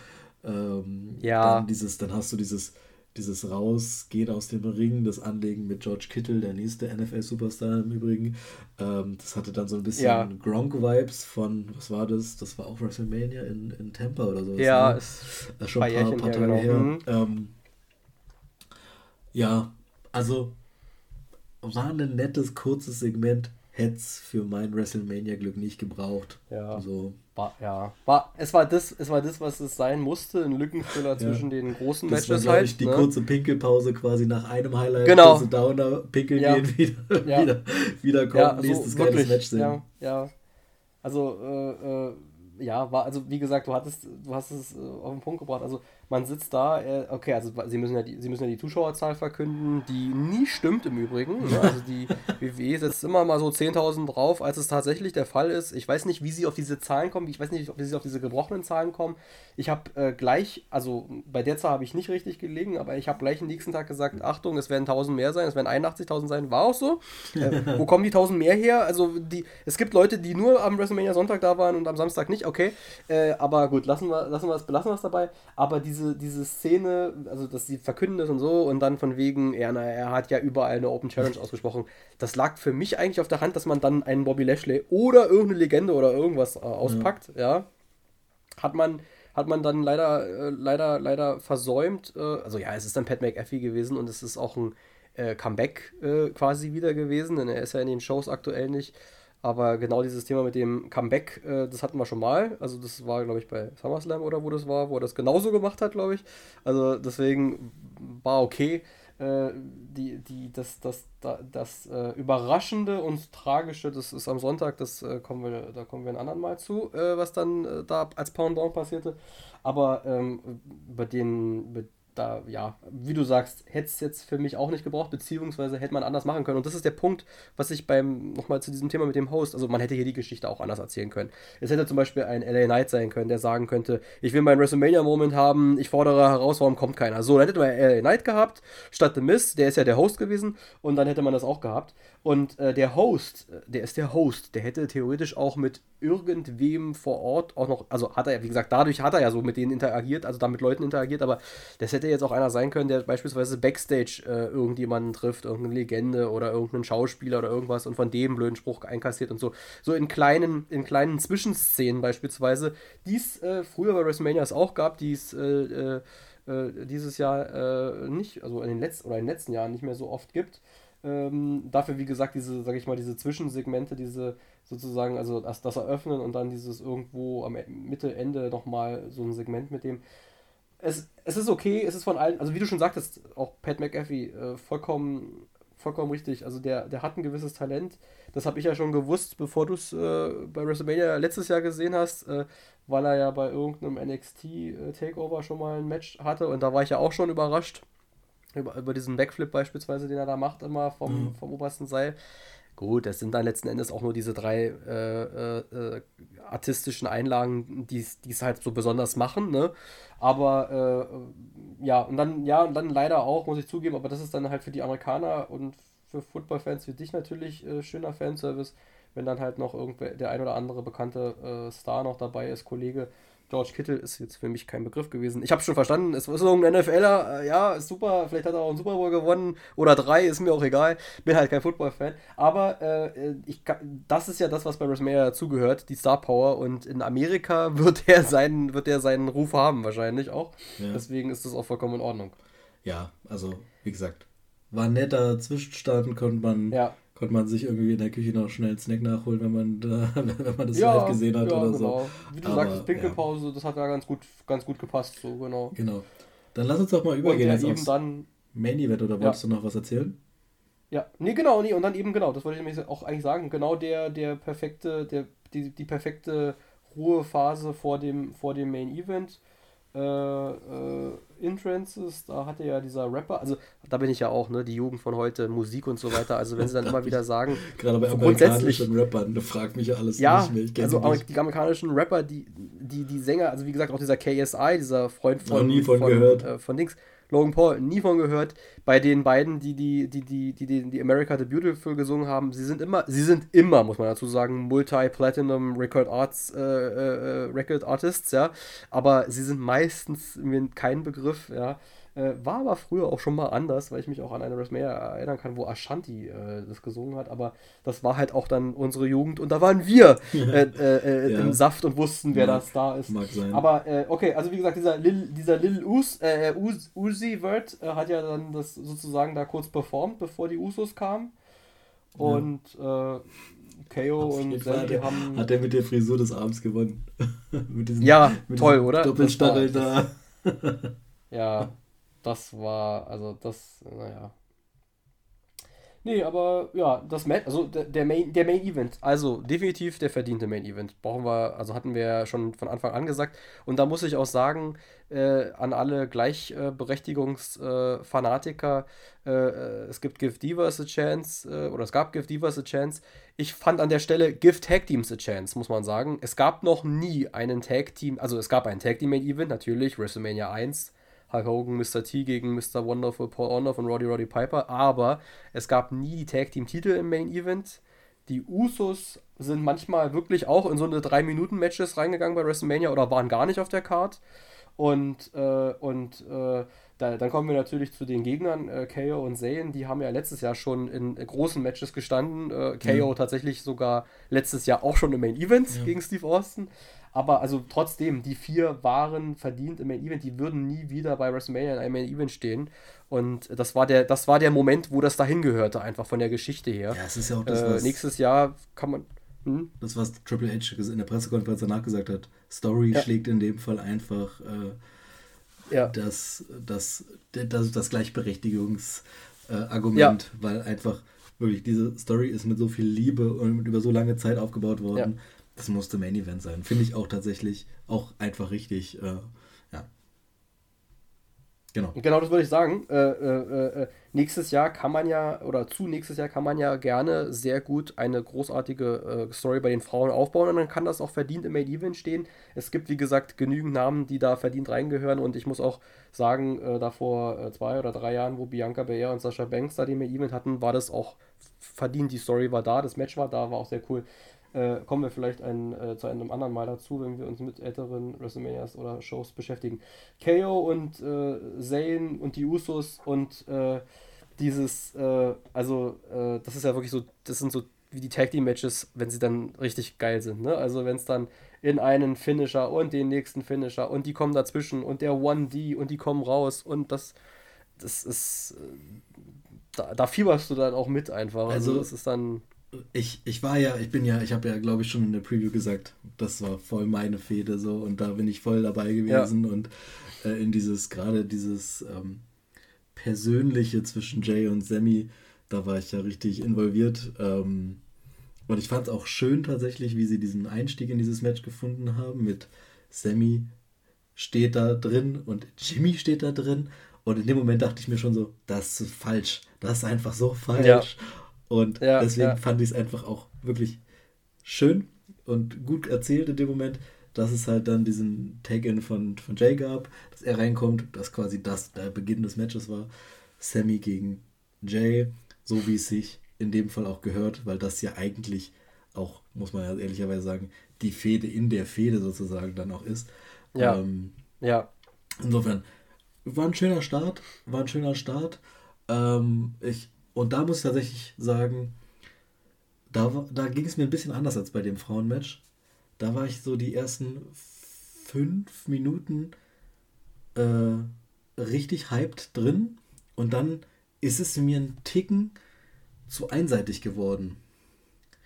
S2: Ähm, ja. Dann, dieses, dann hast du dieses, dieses Rausgehen aus dem Ring, das Anlegen mit George Kittle, der nächste NFL-Superstar im Übrigen. Ähm, das hatte dann so ein bisschen ja. Gronk-Vibes von, was war das? Das war auch WrestleMania in, in Tampa oder so. Ja, ne? ist äh, schon ein paar, paar Tage her. Genau. her. Mhm. Ähm, ja, also war ein nettes, kurzes Segment, hätte es für mein WrestleMania-Glück nicht gebraucht.
S1: Ja.
S2: So.
S1: War, ja. War, es, war das, es war das, was es sein musste, ein Lückenfüller ja. zwischen den großen das Matches war, halt.
S2: Ich, die ne? kurze Pinkelpause quasi nach einem Highlight, genau. kurze Downer, pinkeln ja. gehen, wieder, ja. wieder, wieder kommen, ja, nächstes
S1: so, geiles Match sehen. Ja, ja. Also, äh, äh, ja, war, also wie gesagt, du hattest, du hast es äh, auf den Punkt gebracht. Also man sitzt da, äh, okay, also sie müssen ja die, sie müssen ja die Zuschauerzahl verkünden, die nie stimmt im Übrigen. Ne? Also die WWE setzt immer mal so 10.000 drauf, als es tatsächlich der Fall ist. Ich weiß nicht, wie sie auf diese Zahlen kommen, ich weiß nicht, wie sie auf diese gebrochenen Zahlen kommen. Ich habe äh, gleich, also bei der Zahl habe ich nicht richtig gelegen, aber ich habe gleich am nächsten Tag gesagt, Achtung, es werden 1000 mehr sein, es werden 81.000 sein, war auch so. Äh, wo kommen die 1000 mehr her? Also die, es gibt Leute, die nur am WrestleMania Sonntag da waren und am Samstag nicht, okay. Äh, aber gut, lassen wir, lassen wir es, belassen wir es dabei. Aber diese, diese Szene, also dass sie verkünden ist und so und dann von wegen, er, na, er hat ja überall eine Open Challenge ausgesprochen, das lag für mich eigentlich auf der Hand, dass man dann einen Bobby Lashley oder irgendeine Legende oder irgendwas äh, auspackt, ja. ja. Hat man hat man dann leider, äh, leider, leider versäumt. Äh, also ja, es ist dann Pat McAfee gewesen und es ist auch ein äh, Comeback äh, quasi wieder gewesen, denn er ist ja in den Shows aktuell nicht. Aber genau dieses Thema mit dem Comeback, äh, das hatten wir schon mal. Also das war, glaube ich, bei SummerSlam oder wo das war, wo er das genauso gemacht hat, glaube ich. Also deswegen war okay. Äh, die, die, das, das, das, das äh, Überraschende und Tragische, das ist am Sonntag, das äh, kommen wir, da kommen wir ein anderen Mal zu, äh, was dann äh, da als Pendant passierte. Aber ähm, bei den, bei da, ja, wie du sagst, hätte es jetzt für mich auch nicht gebraucht, beziehungsweise hätte man anders machen können. Und das ist der Punkt, was ich beim, nochmal zu diesem Thema mit dem Host, also man hätte hier die Geschichte auch anders erzählen können. Es hätte zum Beispiel ein LA Knight sein können, der sagen könnte, ich will meinen WrestleMania-Moment haben, ich fordere heraus, warum kommt keiner. So, dann hätte man LA Knight gehabt, statt The Miss, der ist ja der Host gewesen, und dann hätte man das auch gehabt. Und äh, der Host, äh, der ist der Host, der hätte theoretisch auch mit irgendwem vor Ort auch noch, also hat er wie gesagt, dadurch hat er ja so mit denen interagiert, also da mit Leuten interagiert, aber das hätte jetzt auch einer sein können, der beispielsweise Backstage äh, irgendjemanden trifft, irgendeine Legende oder irgendeinen Schauspieler oder irgendwas und von dem blöden Spruch einkassiert und so. So in kleinen, in kleinen Zwischenszenen beispielsweise, die es äh, früher bei WrestleMania auch gab, die es äh, äh, dieses Jahr nicht, also in den letzten oder in den letzten Jahren nicht mehr so oft gibt. Ähm, dafür, wie gesagt, diese, sag ich mal, diese Zwischensegmente, diese sozusagen, also das, das Eröffnen und dann dieses irgendwo am e, Mitte, Ende nochmal so ein Segment mit dem. Es, es ist okay, es ist von allen, also wie du schon sagtest, auch Pat McAfee, äh, vollkommen, vollkommen richtig. Also der, der hat ein gewisses Talent. Das habe ich ja schon gewusst, bevor du es äh, bei WrestleMania letztes Jahr gesehen hast, äh, weil er ja bei irgendeinem NXT äh, Takeover schon mal ein Match hatte und da war ich ja auch schon überrascht über, über diesen Backflip beispielsweise, den er da macht, immer vom, mhm. vom obersten Seil. Gut, das sind dann letzten Endes auch nur diese drei äh, äh, äh artistischen Einlagen, die es halt so besonders machen, ne? Aber äh, ja, und dann, ja, und dann leider auch, muss ich zugeben, aber das ist dann halt für die Amerikaner und für Footballfans wie dich natürlich äh, schöner Fanservice, wenn dann halt noch irgendwer, der ein oder andere bekannte äh, Star noch dabei ist, Kollege. George Kittle ist jetzt für mich kein Begriff gewesen. Ich habe schon verstanden, es ist irgendein NFLer, äh, ja, ist super, vielleicht hat er auch einen Super Bowl gewonnen oder drei, ist mir auch egal. Bin halt kein Football-Fan. Aber äh, ich kann, das ist ja das, was bei WrestleMania dazugehört, die Star Power. Und in Amerika wird er seinen, wird er seinen Ruf haben, wahrscheinlich auch. Ja. Deswegen ist das auch vollkommen in Ordnung.
S2: Ja, also, wie gesagt, war ein netter Zwischenstand, konnte man ja konnte man sich irgendwie in der Küche noch schnell einen Snack nachholen, wenn man, da, wenn man das ja, live gesehen hat ja, oder
S1: genau. so. Wie du Aber, sagst, Pinkelpause, ja. das hat ja ganz gut, ganz gut gepasst, so genau.
S2: Genau. Dann lass uns doch mal übergehen jetzt aufs dann, Main Event, oder wolltest du noch was erzählen?
S1: Ja, nee, genau, nee, und dann eben genau, das wollte ich nämlich auch eigentlich sagen, genau der, der perfekte, der, die, die perfekte Ruhephase vor dem, vor dem Main Event äh, äh, Entrances, da hatte ja dieser Rapper, also da bin ich ja auch, ne, die Jugend von heute, Musik und so weiter, also wenn sie dann immer wieder sagen,
S2: gerade bei amerikanischen Rappern, da fragt mich ja alles
S1: ja, nicht mehr. Also nicht. die amerikanischen Rapper, die, die, die Sänger, also wie gesagt, auch dieser KSI, dieser Freund von,
S2: nie von, von.
S1: Äh, von Dings, Logan Paul, nie von gehört. Bei den beiden, die die, die, die, die, die, die America the Beautiful gesungen haben, sie sind immer, sie sind immer, muss man dazu sagen, Multi-Platinum Record Arts, äh, äh, Record Artists, ja. Aber sie sind meistens kein Begriff, ja. Äh, war aber früher auch schon mal anders, weil ich mich auch an eine WrestleMania erinnern kann, wo Ashanti äh, das gesungen hat. Aber das war halt auch dann unsere Jugend und da waren wir äh, äh, äh, ja. im Saft und wussten, wer mag, das da ist. Mag sein. Aber äh, okay, also wie gesagt, dieser Lil, dieser Lil Us, Us, Uzi Word hat ja dann das sozusagen da kurz performt, bevor die Usos kamen. Und ja. KO und
S2: Sandy haben. Hat er mit der Frisur des Abends gewonnen?
S1: mit diesem, ja, mit toll, oder?
S2: Doppelstachel da.
S1: ja, das war, also das, naja. Nee, aber ja, das Match, also der, Main, der Main Event, also definitiv der verdiente Main Event. Brauchen wir, also hatten wir schon von Anfang an gesagt. Und da muss ich auch sagen, äh, an alle Gleichberechtigungsfanatiker, äh, äh, es gibt Give Divas a Chance, äh, oder es gab Give Divas a Chance. Ich fand an der Stelle Give Tag Teams a Chance, muss man sagen. Es gab noch nie einen Tag Team, also es gab ein Tag Team Main Event, natürlich, WrestleMania 1 Hulk Hogan, Mr. T gegen Mr. Wonderful Paul Orndorff und Roddy Roddy Piper, aber es gab nie die Tag Team Titel im Main Event. Die Usos sind manchmal wirklich auch in so eine 3-Minuten-Matches reingegangen bei WrestleMania oder waren gar nicht auf der Card. Und, äh, und äh, da, dann kommen wir natürlich zu den Gegnern, äh, KO und Zayn, die haben ja letztes Jahr schon in großen Matches gestanden. Äh, KO mhm. tatsächlich sogar letztes Jahr auch schon im Main Event ja. gegen Steve Austin. Aber also trotzdem, die vier waren verdient im Main Event, die würden nie wieder bei WrestleMania in einem Main Event stehen. Und das war der, das war der Moment, wo das dahin gehörte, einfach von der Geschichte her.
S2: Ja, es ist ja auch das,
S1: äh, was Nächstes Jahr kann man. Hm?
S2: Das, was Triple H in der Pressekonferenz danach gesagt hat. Story ja. schlägt in dem Fall einfach äh, ja. das, das, das, das Gleichberechtigungsargument, ja. weil einfach wirklich diese Story ist mit so viel Liebe und über so lange Zeit aufgebaut worden. Das musste Main Event sein. Finde ich auch tatsächlich auch einfach richtig. Äh, ja.
S1: Genau. Genau, das würde ich sagen. Äh, äh, äh, nächstes Jahr kann man ja, oder zu nächstes Jahr kann man ja gerne sehr gut eine großartige äh, Story bei den Frauen aufbauen und dann kann das auch verdient im Main Event stehen. Es gibt, wie gesagt, genügend Namen, die da verdient reingehören und ich muss auch sagen, äh, da vor zwei oder drei Jahren, wo Bianca Belair und Sascha Banks da den Main Event hatten, war das auch verdient. Die Story war da, das Match war da, war auch sehr cool. Äh, kommen wir vielleicht ein, äh, zu einem anderen Mal dazu, wenn wir uns mit älteren WrestleManias oder Shows beschäftigen. KO und äh, Zayn und die Usos und äh, dieses, äh, also äh, das ist ja wirklich so, das sind so wie die Tag Team Matches, wenn sie dann richtig geil sind. Ne? Also wenn es dann in einen Finisher und den nächsten Finisher und die kommen dazwischen und der 1D und die kommen raus und das, das ist, da, da fieberst du dann auch mit einfach. Also, also das ist dann
S2: ich, ich war ja, ich bin ja, ich habe ja, glaube ich, schon in der Preview gesagt, das war voll meine Fehde so und da bin ich voll dabei gewesen ja. und äh, in dieses, gerade dieses ähm, Persönliche zwischen Jay und Sammy, da war ich ja richtig involviert. Ähm, und ich fand es auch schön tatsächlich, wie sie diesen Einstieg in dieses Match gefunden haben mit Sammy steht da drin und Jimmy steht da drin. Und in dem Moment dachte ich mir schon so, das ist falsch. Das ist einfach so falsch. Ja. Und ja, deswegen ja. fand ich es einfach auch wirklich schön und gut erzählt in dem Moment, dass es halt dann diesen Tag-In von, von Jay gab, dass er reinkommt, dass quasi das der Beginn des Matches war. Sammy gegen Jay, so wie es sich in dem Fall auch gehört, weil das ja eigentlich auch, muss man ja ehrlicherweise sagen, die Fehde in der Fehde sozusagen dann auch ist. Ja. Ähm, ja. Insofern, war ein schöner Start, war ein schöner Start. Ähm, ich, und da muss ich tatsächlich sagen, da, da ging es mir ein bisschen anders als bei dem Frauenmatch. Da war ich so die ersten fünf Minuten äh, richtig hyped drin und dann ist es mir ein Ticken zu einseitig geworden.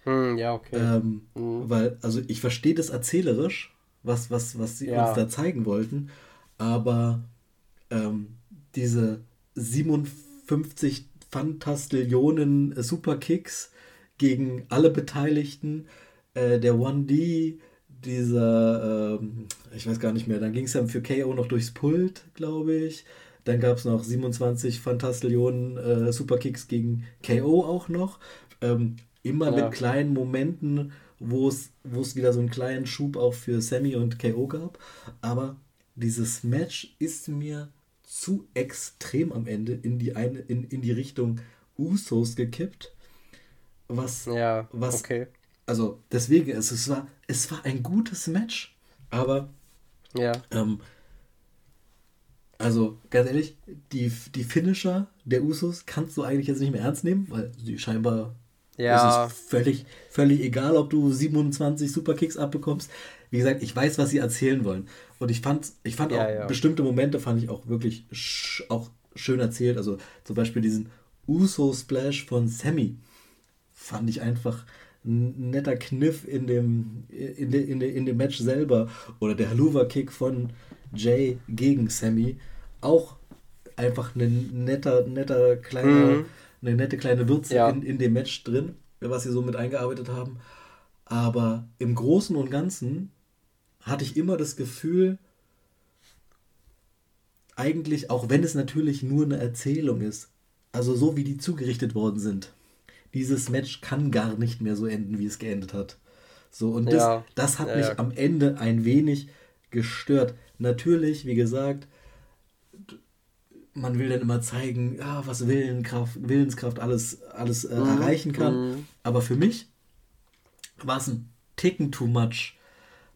S2: Hm, ja, okay. Ähm, hm. Weil, also ich verstehe das erzählerisch, was, was, was sie ja. uns da zeigen wollten, aber ähm, diese 57 Fantastillionen Superkicks gegen alle Beteiligten, äh, der 1D, dieser, ähm, ich weiß gar nicht mehr, dann ging es dann für KO noch durchs Pult, glaube ich. Dann gab es noch 27 Fantastillionen äh, Superkicks gegen KO auch noch. Ähm, immer ja. mit kleinen Momenten, wo es wieder so einen kleinen Schub auch für Sammy und KO gab. Aber dieses Match ist mir zu extrem am Ende in die, eine, in, in die Richtung Usos gekippt. Was, ja, was, okay. Also deswegen, es, es, war, es war ein gutes Match, aber ja. Ähm, also ganz ehrlich, die, die Finisher der Usos kannst du eigentlich jetzt nicht mehr ernst nehmen, weil sie scheinbar ja. es ist völlig, völlig egal, ob du 27 Superkicks abbekommst. Wie gesagt, ich weiß, was sie erzählen wollen. Und ich fand, ich fand ja, auch ja. bestimmte Momente fand ich auch wirklich sch auch schön erzählt. Also zum Beispiel diesen Uso-Splash von Sammy fand ich einfach ein netter Kniff in dem, in, de, in, de, in dem Match selber. Oder der Haluva-Kick von Jay gegen Sammy. Auch einfach ein netter, netter kleiner, mhm. eine nette kleine Würze ja. in, in dem Match drin, was sie so mit eingearbeitet haben. Aber im Großen und Ganzen hatte ich immer das Gefühl, eigentlich, auch wenn es natürlich nur eine Erzählung ist, also so wie die zugerichtet worden sind, dieses Match kann gar nicht mehr so enden, wie es geendet hat. So, und das, ja. das hat ja, mich ja. am Ende ein wenig gestört. Natürlich, wie gesagt, man will dann immer zeigen, ja, was Willenkraft, Willenskraft alles, alles äh, mhm. erreichen kann. Mhm. Aber für mich war es ein Ticken too much.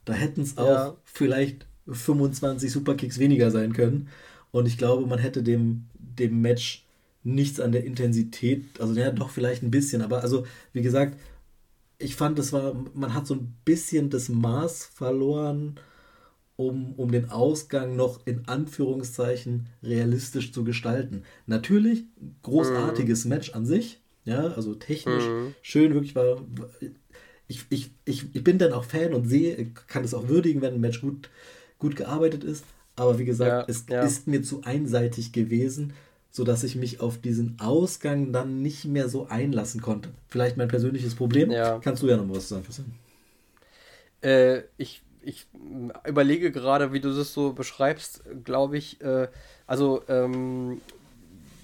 S2: Da hätten es auch ja. vielleicht 25 Superkicks weniger sein können. Und ich glaube, man hätte dem, dem Match nichts an der Intensität, also ja, doch vielleicht ein bisschen, aber also, wie gesagt, ich fand, das war, man hat so ein bisschen das Maß verloren, um, um den Ausgang noch in Anführungszeichen realistisch zu gestalten. Natürlich, großartiges mhm. Match an sich, ja, also technisch mhm. schön, wirklich war, ich, ich, ich, ich bin dann auch Fan und sehe, kann es auch würdigen, wenn ein Match gut, gut gearbeitet ist. Aber wie gesagt, ja, es ja. ist mir zu einseitig gewesen, sodass ich mich auf diesen Ausgang dann nicht mehr so einlassen konnte. Vielleicht mein persönliches Problem. Ja. Kannst du ja noch was sagen, Christian?
S1: Äh, ich, ich überlege gerade, wie du das so beschreibst, glaube ich, äh, also ähm,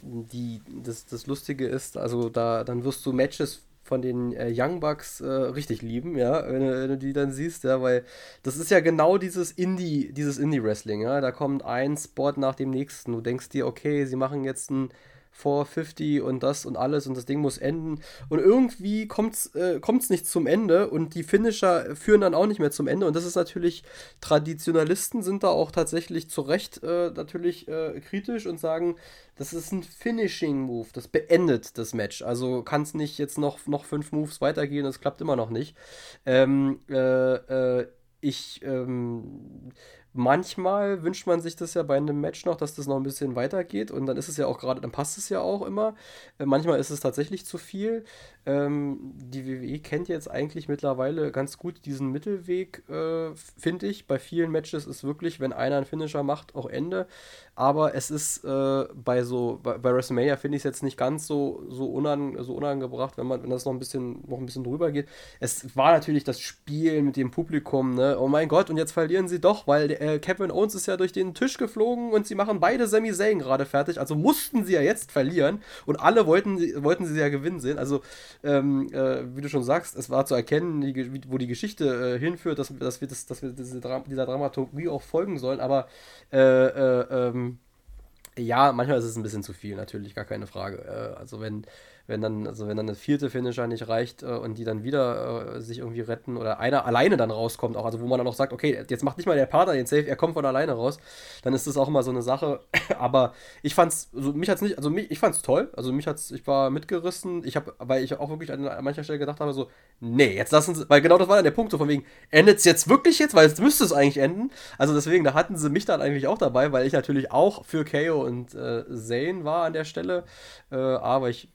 S1: die, das, das Lustige ist, also da dann wirst du Matches von den äh, Young Bucks äh, richtig lieben, ja, wenn du, wenn du, die dann siehst, ja, weil das ist ja genau dieses Indie, dieses Indie-Wrestling, ja, da kommt ein Spot nach dem nächsten. Du denkst dir, okay, sie machen jetzt ein 450 und das und alles und das Ding muss enden. Und irgendwie kommt es äh, nicht zum Ende und die Finisher führen dann auch nicht mehr zum Ende. Und das ist natürlich, Traditionalisten sind da auch tatsächlich zu Recht äh, natürlich äh, kritisch und sagen, das ist ein Finishing-Move, das beendet das Match. Also kann es nicht jetzt noch, noch fünf Moves weitergehen, das klappt immer noch nicht. Ähm, äh, äh, ich ähm, manchmal wünscht man sich das ja bei einem Match noch, dass das noch ein bisschen weitergeht und dann ist es ja auch gerade, dann passt es ja auch immer. Äh, manchmal ist es tatsächlich zu viel. Ähm, die WWE kennt jetzt eigentlich mittlerweile ganz gut diesen Mittelweg, äh, finde ich. Bei vielen Matches ist wirklich, wenn einer einen Finisher macht, auch Ende. Aber es ist äh, bei so, bei, bei WrestleMania finde ich es jetzt nicht ganz so, so, unan, so unangebracht, wenn man, wenn das noch ein bisschen, noch ein bisschen drüber geht. Es war natürlich das Spiel mit dem Publikum, ne? Oh mein Gott, und jetzt verlieren sie doch, weil äh, Kevin Owens ist ja durch den Tisch geflogen und sie machen beide Sami Zayn gerade fertig. Also mussten sie ja jetzt verlieren und alle wollten, wollten sie ja gewinnen sehen. Also ähm, äh, wie du schon sagst, es war zu erkennen, die, wo die Geschichte äh, hinführt, dass, dass wir, das, dass wir diese dieser Dramaturgie auch folgen sollen, aber äh, äh, ähm, Ja, manchmal ist es ein bisschen zu viel, natürlich, gar keine Frage. Äh, also wenn, wenn dann, also wenn dann das vierte Finisher nicht reicht äh, und die dann wieder äh, sich irgendwie retten oder einer alleine dann rauskommt, auch, also wo man dann auch sagt, okay, jetzt macht nicht mal der Partner den Safe, er kommt von alleine raus, dann ist das auch immer so eine Sache. Aber ich fand's, also mich hat's nicht, also mich, ich fand's toll, also mich hat's, ich war mitgerissen, ich habe, weil ich auch wirklich an, an mancher Stelle gedacht habe, so, nee, jetzt lassen sie, weil genau das war dann der Punkt, so von wegen, endet's jetzt wirklich jetzt, weil jetzt müsste es eigentlich enden. Also deswegen, da hatten sie mich dann eigentlich auch dabei, weil ich natürlich auch für KO und äh, Zane war an der Stelle, äh, aber ich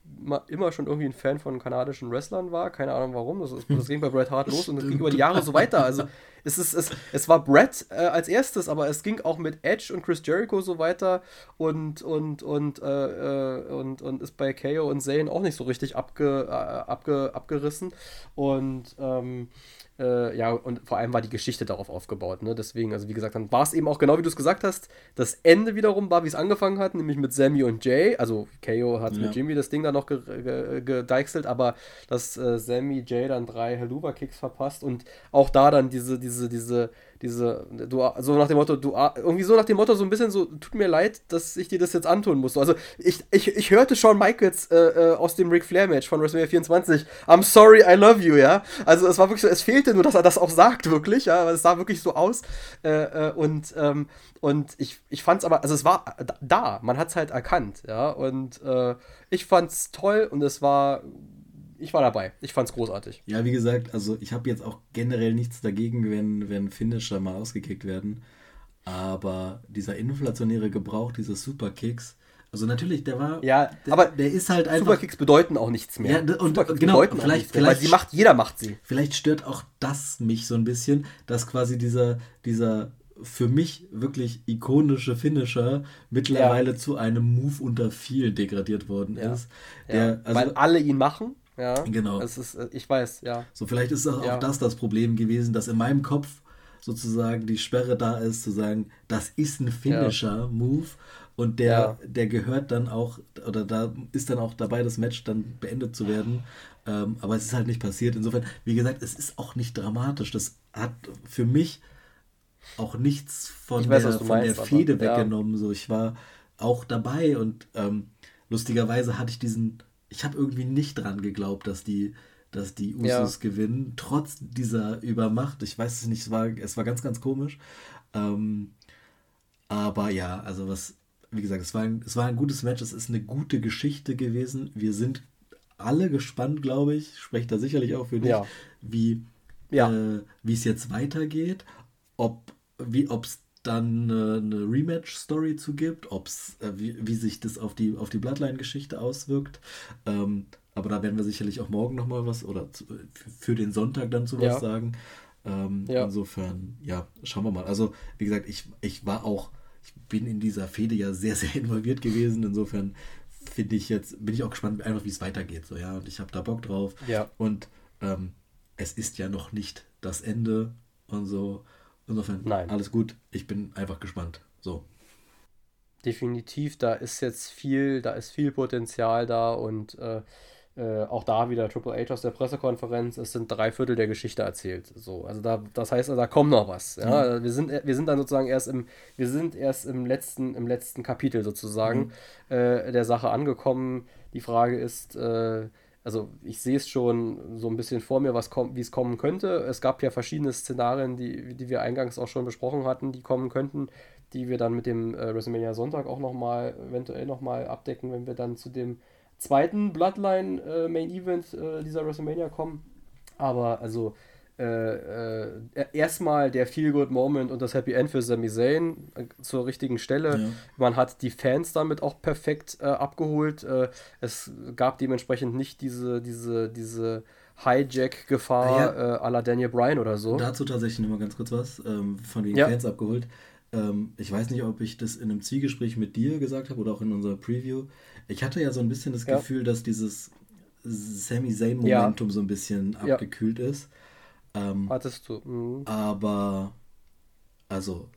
S1: immer, immer schon irgendwie ein Fan von kanadischen Wrestlern war. Keine Ahnung warum. Das, ist, das ging bei Bret Hart los und es ging über die Jahre so weiter. Also es, ist, es, es war Bret äh, als erstes, aber es ging auch mit Edge und Chris Jericho so weiter und, und, und, äh, äh und, und ist bei KO und Zane auch nicht so richtig abge, äh, abge, abgerissen. Und ähm, äh, ja, und vor allem war die Geschichte darauf aufgebaut. Ne? Deswegen, also wie gesagt, dann war es eben auch genau wie du es gesagt hast. Das Ende wiederum war, wie es angefangen hat, nämlich mit Sammy und Jay. Also KO hat ja. mit Jimmy das Ding dann noch gedeichselt, aber dass äh, Sammy Jay dann drei Haluva-Kicks verpasst und auch da dann diese, diese, diese diese, du, so nach dem Motto, du, irgendwie so nach dem Motto, so ein bisschen so, tut mir leid, dass ich dir das jetzt antun muss. Also, ich, ich, ich hörte Shawn Michaels äh, äh, aus dem Ric Flair Match von WrestleMania 24, I'm sorry, I love you, ja. Also, es war wirklich so, es fehlte nur, dass er das auch sagt, wirklich, ja, aber es sah wirklich so aus. Äh, äh und, ähm, und ich, ich fand's aber, also, es war da, man hat's halt erkannt, ja, und äh, ich fand's toll und es war ich war dabei. Ich fand's großartig.
S2: Ja, wie gesagt, also ich habe jetzt auch generell nichts dagegen, wenn, wenn Finisher mal ausgekickt werden. Aber dieser inflationäre Gebrauch dieses Superkicks, also natürlich, der war.
S1: Ja,
S2: der,
S1: aber
S2: der ist halt
S1: einfach. Superkicks bedeuten auch nichts mehr.
S2: Ja, und
S1: Superkicks
S2: genau,
S1: bedeuten
S2: vielleicht,
S1: vielleicht, weil sie macht, jeder macht sie.
S2: Vielleicht stört auch das mich so ein bisschen, dass quasi dieser, dieser für mich wirklich ikonische Finisher mittlerweile ja. zu einem Move unter viel degradiert worden ja. ist.
S1: Der, ja, also, weil alle ihn machen. Ja,
S2: genau.
S1: Es ist, äh, ich weiß, ja.
S2: So, vielleicht ist auch, ja. das das Problem gewesen, dass in meinem Kopf sozusagen die Sperre da ist, zu sagen, das ist ein Finisher-Move und der, ja. der gehört dann auch, oder da ist dann auch dabei, das Match dann beendet zu werden. Ähm, aber es ist halt nicht passiert. Insofern, wie gesagt, es ist auch nicht dramatisch. Das hat für mich auch nichts von weiß, der, von meinst, der Fehde aber, weggenommen. Ja. So, ich war auch dabei und ähm, lustigerweise hatte ich diesen ich habe irgendwie nicht dran geglaubt, dass die, dass die Usos ja. gewinnen, trotz dieser Übermacht. Ich weiß es nicht, es war, es war ganz, ganz komisch. Ähm, aber ja, also was, wie gesagt, es war, ein, es war ein gutes Match, es ist eine gute Geschichte gewesen. Wir sind alle gespannt, glaube ich, spreche da sicherlich auch für dich, ja. wie ja. äh, es jetzt weitergeht, ob es dann äh, eine Rematch-Story zu gibt, ob's, äh, wie, wie sich das auf die, auf die Bloodline-Geschichte auswirkt. Ähm, aber da werden wir sicherlich auch morgen nochmal was oder zu, für den Sonntag dann zu was ja. sagen. Ähm, ja. Insofern, ja, schauen wir mal. Also, wie gesagt, ich, ich war auch, ich bin in dieser Fehde ja sehr, sehr involviert gewesen. Insofern finde ich jetzt, bin ich auch gespannt, einfach wie es weitergeht. So, ja, und ich habe da Bock drauf.
S1: Ja.
S2: Und ähm, es ist ja noch nicht das Ende und so. Insofern, Nein. alles gut. Ich bin einfach gespannt. So.
S1: Definitiv, da ist jetzt viel, da ist viel Potenzial da und äh, äh, auch da wieder Triple H aus der Pressekonferenz, es sind drei Viertel der Geschichte erzählt. So, also da, das heißt, da kommt noch was. Ja? Mhm. Wir, sind, wir sind dann sozusagen erst im, wir sind erst im letzten, im letzten Kapitel sozusagen mhm. äh, der Sache angekommen. Die Frage ist, äh, also ich sehe es schon so ein bisschen vor mir, was kommt, wie es kommen könnte. Es gab ja verschiedene Szenarien, die, die wir eingangs auch schon besprochen hatten, die kommen könnten, die wir dann mit dem äh, WrestleMania Sonntag auch nochmal, eventuell nochmal abdecken, wenn wir dann zu dem zweiten Bloodline äh, Main Event äh, dieser WrestleMania kommen. Aber also äh, äh, erstmal der Feel-Good-Moment und das Happy End für Sami Zayn äh, zur richtigen Stelle. Ja. Man hat die Fans damit auch perfekt äh, abgeholt. Äh, es gab dementsprechend nicht diese, diese, diese Hijack-Gefahr ah, ja. à la Daniel Bryan oder so.
S2: Dazu tatsächlich nochmal ganz kurz was ähm, von den ja. Fans abgeholt. Ähm, ich weiß nicht, ob ich das in einem Zielgespräch mit dir gesagt habe oder auch in unserer Preview. Ich hatte ja so ein bisschen das Gefühl, dass dieses Sami Zayn-Momentum so ein bisschen abgekühlt ist.
S1: Ähm, Hattest du.
S2: Mhm. Aber, also,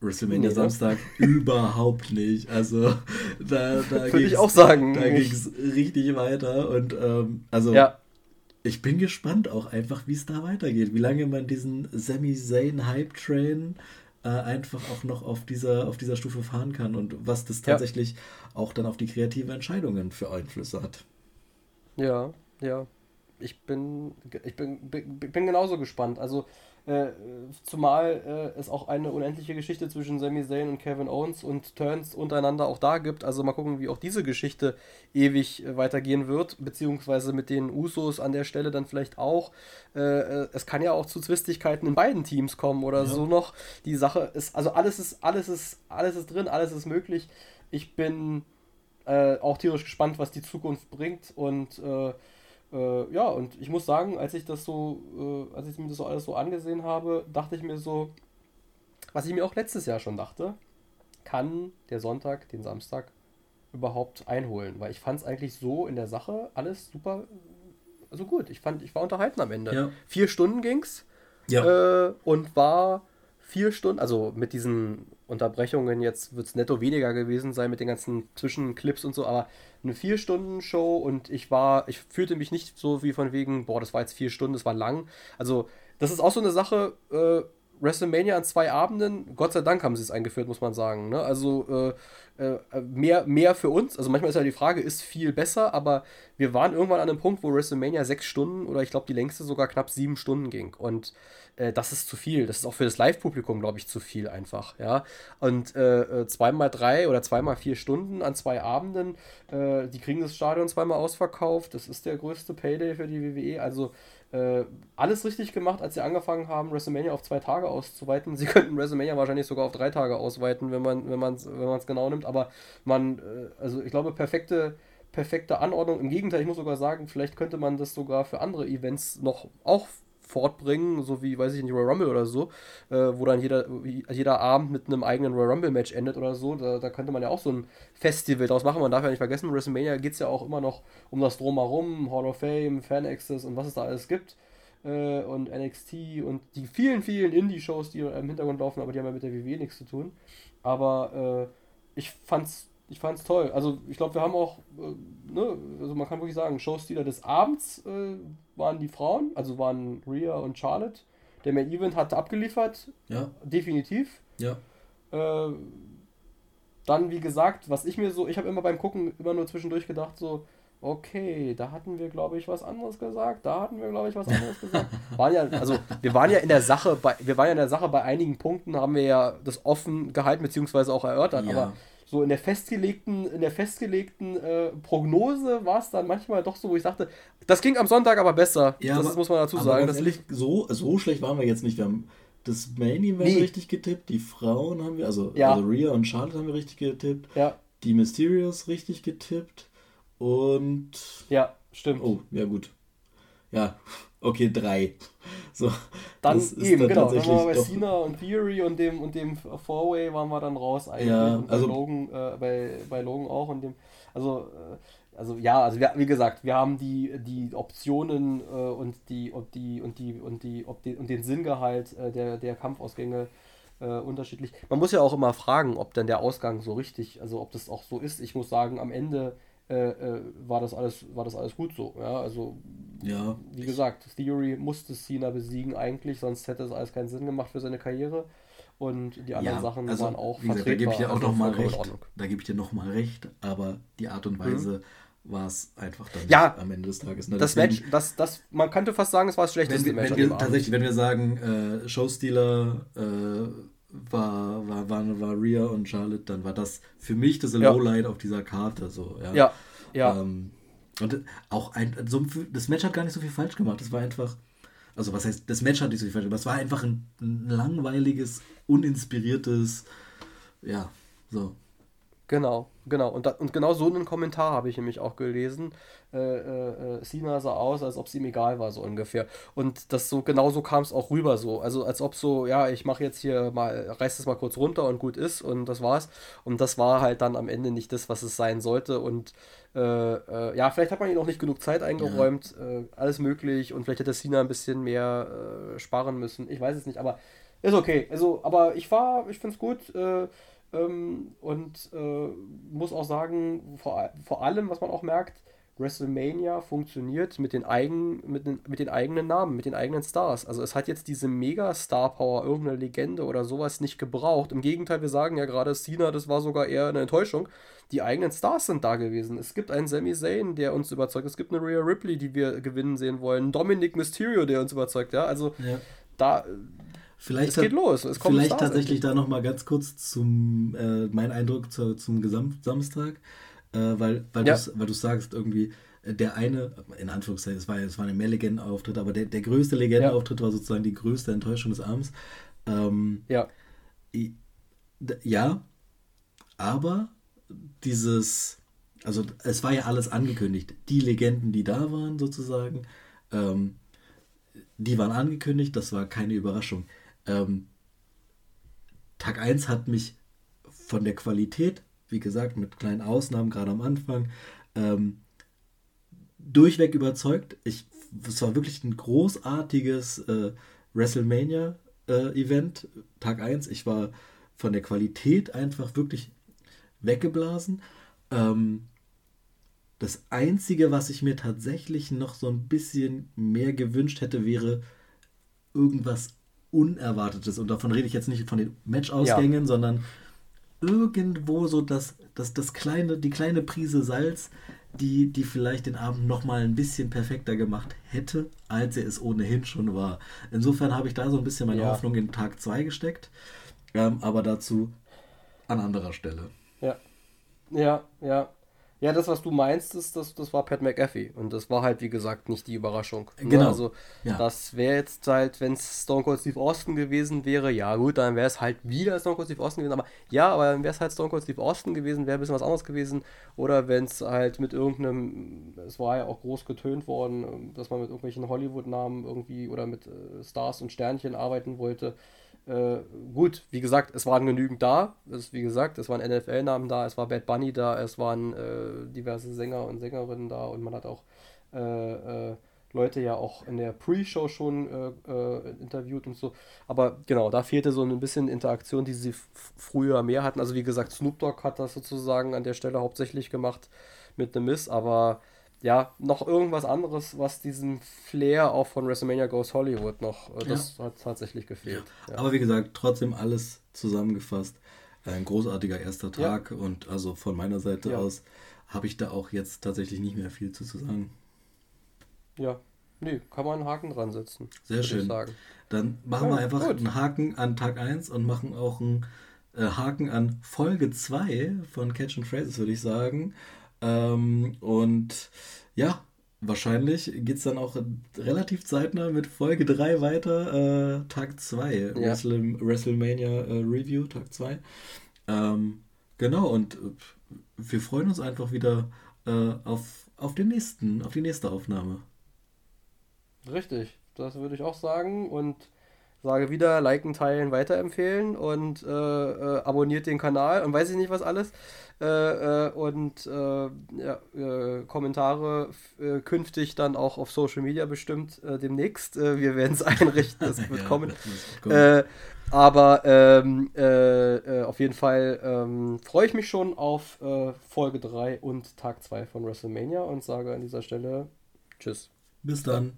S2: WrestleMania nee, ne? Samstag ne? überhaupt nicht. Also, da, da
S1: Würde ich auch sagen.
S2: Da ging es richtig weiter. Und, ähm, also,
S1: ja.
S2: ich bin gespannt auch einfach, wie es da weitergeht. Wie lange man diesen Sami Zayn Hype Train äh, einfach auch noch auf dieser, auf dieser Stufe fahren kann und was das tatsächlich ja. auch dann auf die kreative Entscheidungen für Einflüsse hat.
S1: Ja, ja. Ich bin, ich bin, bin, bin genauso gespannt. Also äh, zumal äh, es auch eine unendliche Geschichte zwischen Sami Zayn und Kevin Owens und Turns untereinander auch da gibt. Also mal gucken, wie auch diese Geschichte ewig äh, weitergehen wird, beziehungsweise mit den Usos an der Stelle dann vielleicht auch. Äh, äh, es kann ja auch zu Zwistigkeiten in beiden Teams kommen oder ja. so noch. Die Sache ist, also alles ist, alles ist, alles ist drin, alles ist möglich. Ich bin auch tierisch gespannt, was die Zukunft bringt und äh, ja, und ich muss sagen, als ich das so, äh, als ich mir das so alles so angesehen habe, dachte ich mir so, was ich mir auch letztes Jahr schon dachte, kann der Sonntag den Samstag überhaupt einholen? Weil ich fand es eigentlich so in der Sache alles super, also gut. Ich fand, ich war unterhalten am Ende. Ja. Vier Stunden ging's. Ja. Äh, und war vier Stunden, also mit diesen Unterbrechungen jetzt wird es netto weniger gewesen sein mit den ganzen Zwischenclips und so, aber eine vier Stunden Show und ich war, ich fühlte mich nicht so wie von wegen, boah, das war jetzt vier Stunden, das war lang. Also das ist auch so eine Sache, äh, WrestleMania an zwei Abenden, Gott sei Dank haben sie es eingeführt, muss man sagen. Ne? Also äh, äh, mehr, mehr für uns. Also manchmal ist ja die Frage, ist viel besser, aber wir waren irgendwann an einem Punkt, wo WrestleMania sechs Stunden oder ich glaube die längste sogar knapp sieben Stunden ging. Und äh, das ist zu viel. Das ist auch für das Live-Publikum, glaube ich, zu viel einfach. Ja? Und äh, äh, zweimal drei oder zweimal vier Stunden an zwei Abenden, äh, die kriegen das Stadion zweimal ausverkauft. Das ist der größte Payday für die WWE. Also äh, alles richtig gemacht, als sie angefangen haben, WrestleMania auf zwei Tage auszuweiten. Sie könnten WrestleMania wahrscheinlich sogar auf drei Tage ausweiten, wenn man wenn man wenn man es genau nimmt. Aber man, äh, also ich glaube perfekte perfekte Anordnung. Im Gegenteil, ich muss sogar sagen, vielleicht könnte man das sogar für andere Events noch auch fortbringen, so wie, weiß ich nicht, Royal Rumble oder so, äh, wo dann jeder, jeder Abend mit einem eigenen Royal Rumble-Match endet oder so. Da, da könnte man ja auch so ein Festival daraus machen. Man darf ja nicht vergessen, WrestleMania geht es ja auch immer noch um das Drumherum, Hall of Fame, Fan Access und was es da alles gibt. Äh, und NXT und die vielen, vielen Indie-Shows, die im Hintergrund laufen, aber die haben ja mit der WWE nichts zu tun. Aber äh, ich fand's ich fand's toll. Also ich glaube, wir haben auch, äh, ne, also man kann wirklich sagen, Showstealer des Abends äh, waren die Frauen, also waren Rhea und Charlotte. Der Main Event hat abgeliefert. Ja. Definitiv. Ja. Äh, dann, wie gesagt, was ich mir so, ich habe immer beim Gucken immer nur zwischendurch gedacht, so, okay, da hatten wir, glaube ich, was anderes gesagt, da hatten wir, glaube ich, was anderes gesagt. Waren ja, also wir waren ja in der Sache, bei, wir waren ja in der Sache bei einigen Punkten, haben wir ja das offen gehalten, beziehungsweise auch erörtert, ja. aber so in der festgelegten, in der festgelegten äh, Prognose war es dann manchmal doch so, wo ich sagte, das ging am Sonntag aber besser. Ja, das aber, muss man dazu sagen.
S2: Ganz ehrlich, so, so schlecht waren wir jetzt nicht. Wir haben das Main Event nee. richtig getippt, die Frauen haben wir, also, ja. also Rhea und Charlotte haben wir richtig getippt. Ja. Die Mysterios richtig getippt. Und.
S1: Ja, stimmt.
S2: Oh, ja, gut. Ja, okay, drei. So, dann eben,
S1: dann genau. Dann waren wir bei Cena und Theory und dem und dem Four-Way waren wir dann raus eigentlich. Ja, und also bei Logan, äh, bei, bei Logan auch und dem. Also, äh, also ja, also wir, wie gesagt, wir haben die, die Optionen äh, und die und die und die und die, ob die und den Sinngehalt äh, der, der Kampfausgänge äh, unterschiedlich. Man muss ja auch immer fragen, ob denn der Ausgang so richtig, also ob das auch so ist. Ich muss sagen, am Ende äh, äh, war, das alles, war das alles gut so. Ja, also, ja. wie gesagt, Theory musste Cena besiegen eigentlich, sonst hätte es alles keinen Sinn gemacht für seine Karriere. Und die anderen ja, Sachen also, waren auch
S2: gesagt, Da gebe ich dir auch also nochmal recht. Da gebe ich dir nochmal recht, aber die Art und mhm. Weise mhm. war es einfach dann
S1: ja, am Ende des Tages. Ne? Das Deswegen, Match, das, das, man könnte fast sagen, es war das schlechteste
S2: wenn,
S1: Match.
S2: Wenn wir, tatsächlich, wenn wir sagen, äh, Showstealer äh, war, war, war, war Rhea und Charlotte, dann war das für mich das ja. Lowlight auf dieser Karte. So, ja. ja, ja. Ähm, und auch ein, so, das Match hat gar nicht so viel falsch gemacht. Das war einfach, also was heißt, das Match hat nicht so viel falsch gemacht, es war einfach ein, ein langweiliges, uninspiriertes, ja, so.
S1: Genau, genau. Und, da, und genau so einen Kommentar habe ich nämlich auch gelesen. Äh, äh, äh, Sina sah aus, als ob es ihm egal war, so ungefähr. Und das so, genau so kam es auch rüber so. Also als ob so, ja, ich mache jetzt hier mal, reiß das mal kurz runter und gut ist und das war's. Und das war halt dann am Ende nicht das, was es sein sollte. Und äh, äh, ja, vielleicht hat man ihm noch nicht genug Zeit eingeräumt, ja. Äh, alles möglich. Und vielleicht hätte Sina ein bisschen mehr sparen müssen. Ich weiß es nicht, aber ist okay. Also, aber ich war, ich finde es gut. Ähm, und äh, muss auch sagen, vor, vor allem, was man auch merkt, WrestleMania funktioniert mit den, eigen, mit, den, mit den eigenen Namen, mit den eigenen Stars. Also es hat jetzt diese Mega-Star-Power, irgendeine Legende oder sowas nicht gebraucht. Im Gegenteil, wir sagen ja gerade, Cena, das war sogar eher eine Enttäuschung. Die eigenen Stars sind da gewesen. Es gibt einen Sami Zayn, der uns überzeugt. Es gibt eine Rhea Ripley, die wir gewinnen sehen wollen. Dominic Mysterio, der uns überzeugt. Ja, also ja. da...
S2: Vielleicht es geht los. Es kommt vielleicht tatsächlich da noch mal ganz kurz zum äh, mein Eindruck zu, zum Gesamtsamstag äh, weil, weil ja. du sagst, irgendwie, äh, der eine, in Anführungszeichen, es war, es war ein mehr Legendenauftritt, aber der, der größte Legendenauftritt ja. war sozusagen die größte Enttäuschung des Abends. Ähm, ja. Ja, aber dieses, also es war ja alles angekündigt. Die Legenden, die da waren, sozusagen, ähm, die waren angekündigt, das war keine Überraschung. Ähm, Tag 1 hat mich von der Qualität wie gesagt, mit kleinen Ausnahmen, gerade am Anfang, ähm, durchweg überzeugt. Ich, es war wirklich ein großartiges äh, WrestleMania-Event, äh, Tag 1. Ich war von der Qualität einfach wirklich weggeblasen. Ähm, das Einzige, was ich mir tatsächlich noch so ein bisschen mehr gewünscht hätte, wäre irgendwas Unerwartetes. Und davon rede ich jetzt nicht von den Matchausgängen, ja. sondern irgendwo so das, das, das kleine, die kleine Prise Salz, die, die vielleicht den Abend nochmal ein bisschen perfekter gemacht hätte, als er es ohnehin schon war. Insofern habe ich da so ein bisschen meine ja. Hoffnung in Tag 2 gesteckt, ähm, aber dazu an anderer Stelle.
S1: Ja, ja, ja. Ja, das, was du meinst, ist, das, das war Pat McAfee. Und das war halt, wie gesagt, nicht die Überraschung. Ne? Genau. Also, ja. das wäre jetzt halt, wenn es Stone Cold Steve Austin gewesen wäre, ja gut, dann wäre es halt wieder Stone Cold Steve Austin gewesen. Aber ja, aber dann wäre es halt Stone Cold Steve Austin gewesen, wäre ein bisschen was anderes gewesen. Oder wenn es halt mit irgendeinem, es war ja auch groß getönt worden, dass man mit irgendwelchen Hollywood-Namen irgendwie oder mit äh, Stars und Sternchen arbeiten wollte. Äh, gut, wie gesagt, es waren genügend da. Es, wie gesagt, es waren NFL-Namen da, es war Bad Bunny da, es waren äh, diverse Sänger und Sängerinnen da und man hat auch äh, äh Leute ja auch in der Pre-Show schon äh, interviewt und so. Aber genau, da fehlte so ein bisschen Interaktion, die sie früher mehr hatten. Also wie gesagt, Snoop Dogg hat das sozusagen an der Stelle hauptsächlich gemacht mit The Miss, aber ja, noch irgendwas anderes, was diesen Flair auch von WrestleMania Goes Hollywood noch, äh, das ja. hat tatsächlich gefehlt.
S2: Ja. Aber wie gesagt, trotzdem alles zusammengefasst. Ein großartiger erster Tag ja. und also von meiner Seite aus habe ich da auch jetzt tatsächlich nicht mehr viel zu, zu sagen.
S1: Ja, nee, kann man einen Haken dran setzen.
S2: Sehr schön. Dann machen wir einfach gut. einen Haken an Tag 1 und machen auch einen äh, Haken an Folge 2 von Catch and Phrases, würde ich sagen. Ähm, und ja, wahrscheinlich geht es dann auch relativ zeitnah mit Folge 3 weiter, äh, Tag 2, ja. Wrestle, WrestleMania äh, Review, Tag 2. Ähm, genau, und äh, wir freuen uns einfach wieder äh, auf, auf, den nächsten, auf die nächste Aufnahme.
S1: Richtig, das würde ich auch sagen. Und sage wieder, liken, teilen, weiterempfehlen und äh, äh, abonniert den Kanal und weiß ich nicht was alles. Äh, äh und äh, ja, äh, Kommentare künftig dann auch auf Social Media bestimmt demnächst. wir werden es einrichten, das wird ja, kommen. Das aber ähm, auf jeden Fall ähm, freue ich mich schon auf Folge 3 und Tag 2 von WrestleMania und sage an dieser Stelle Tschüss.
S2: Bis dann.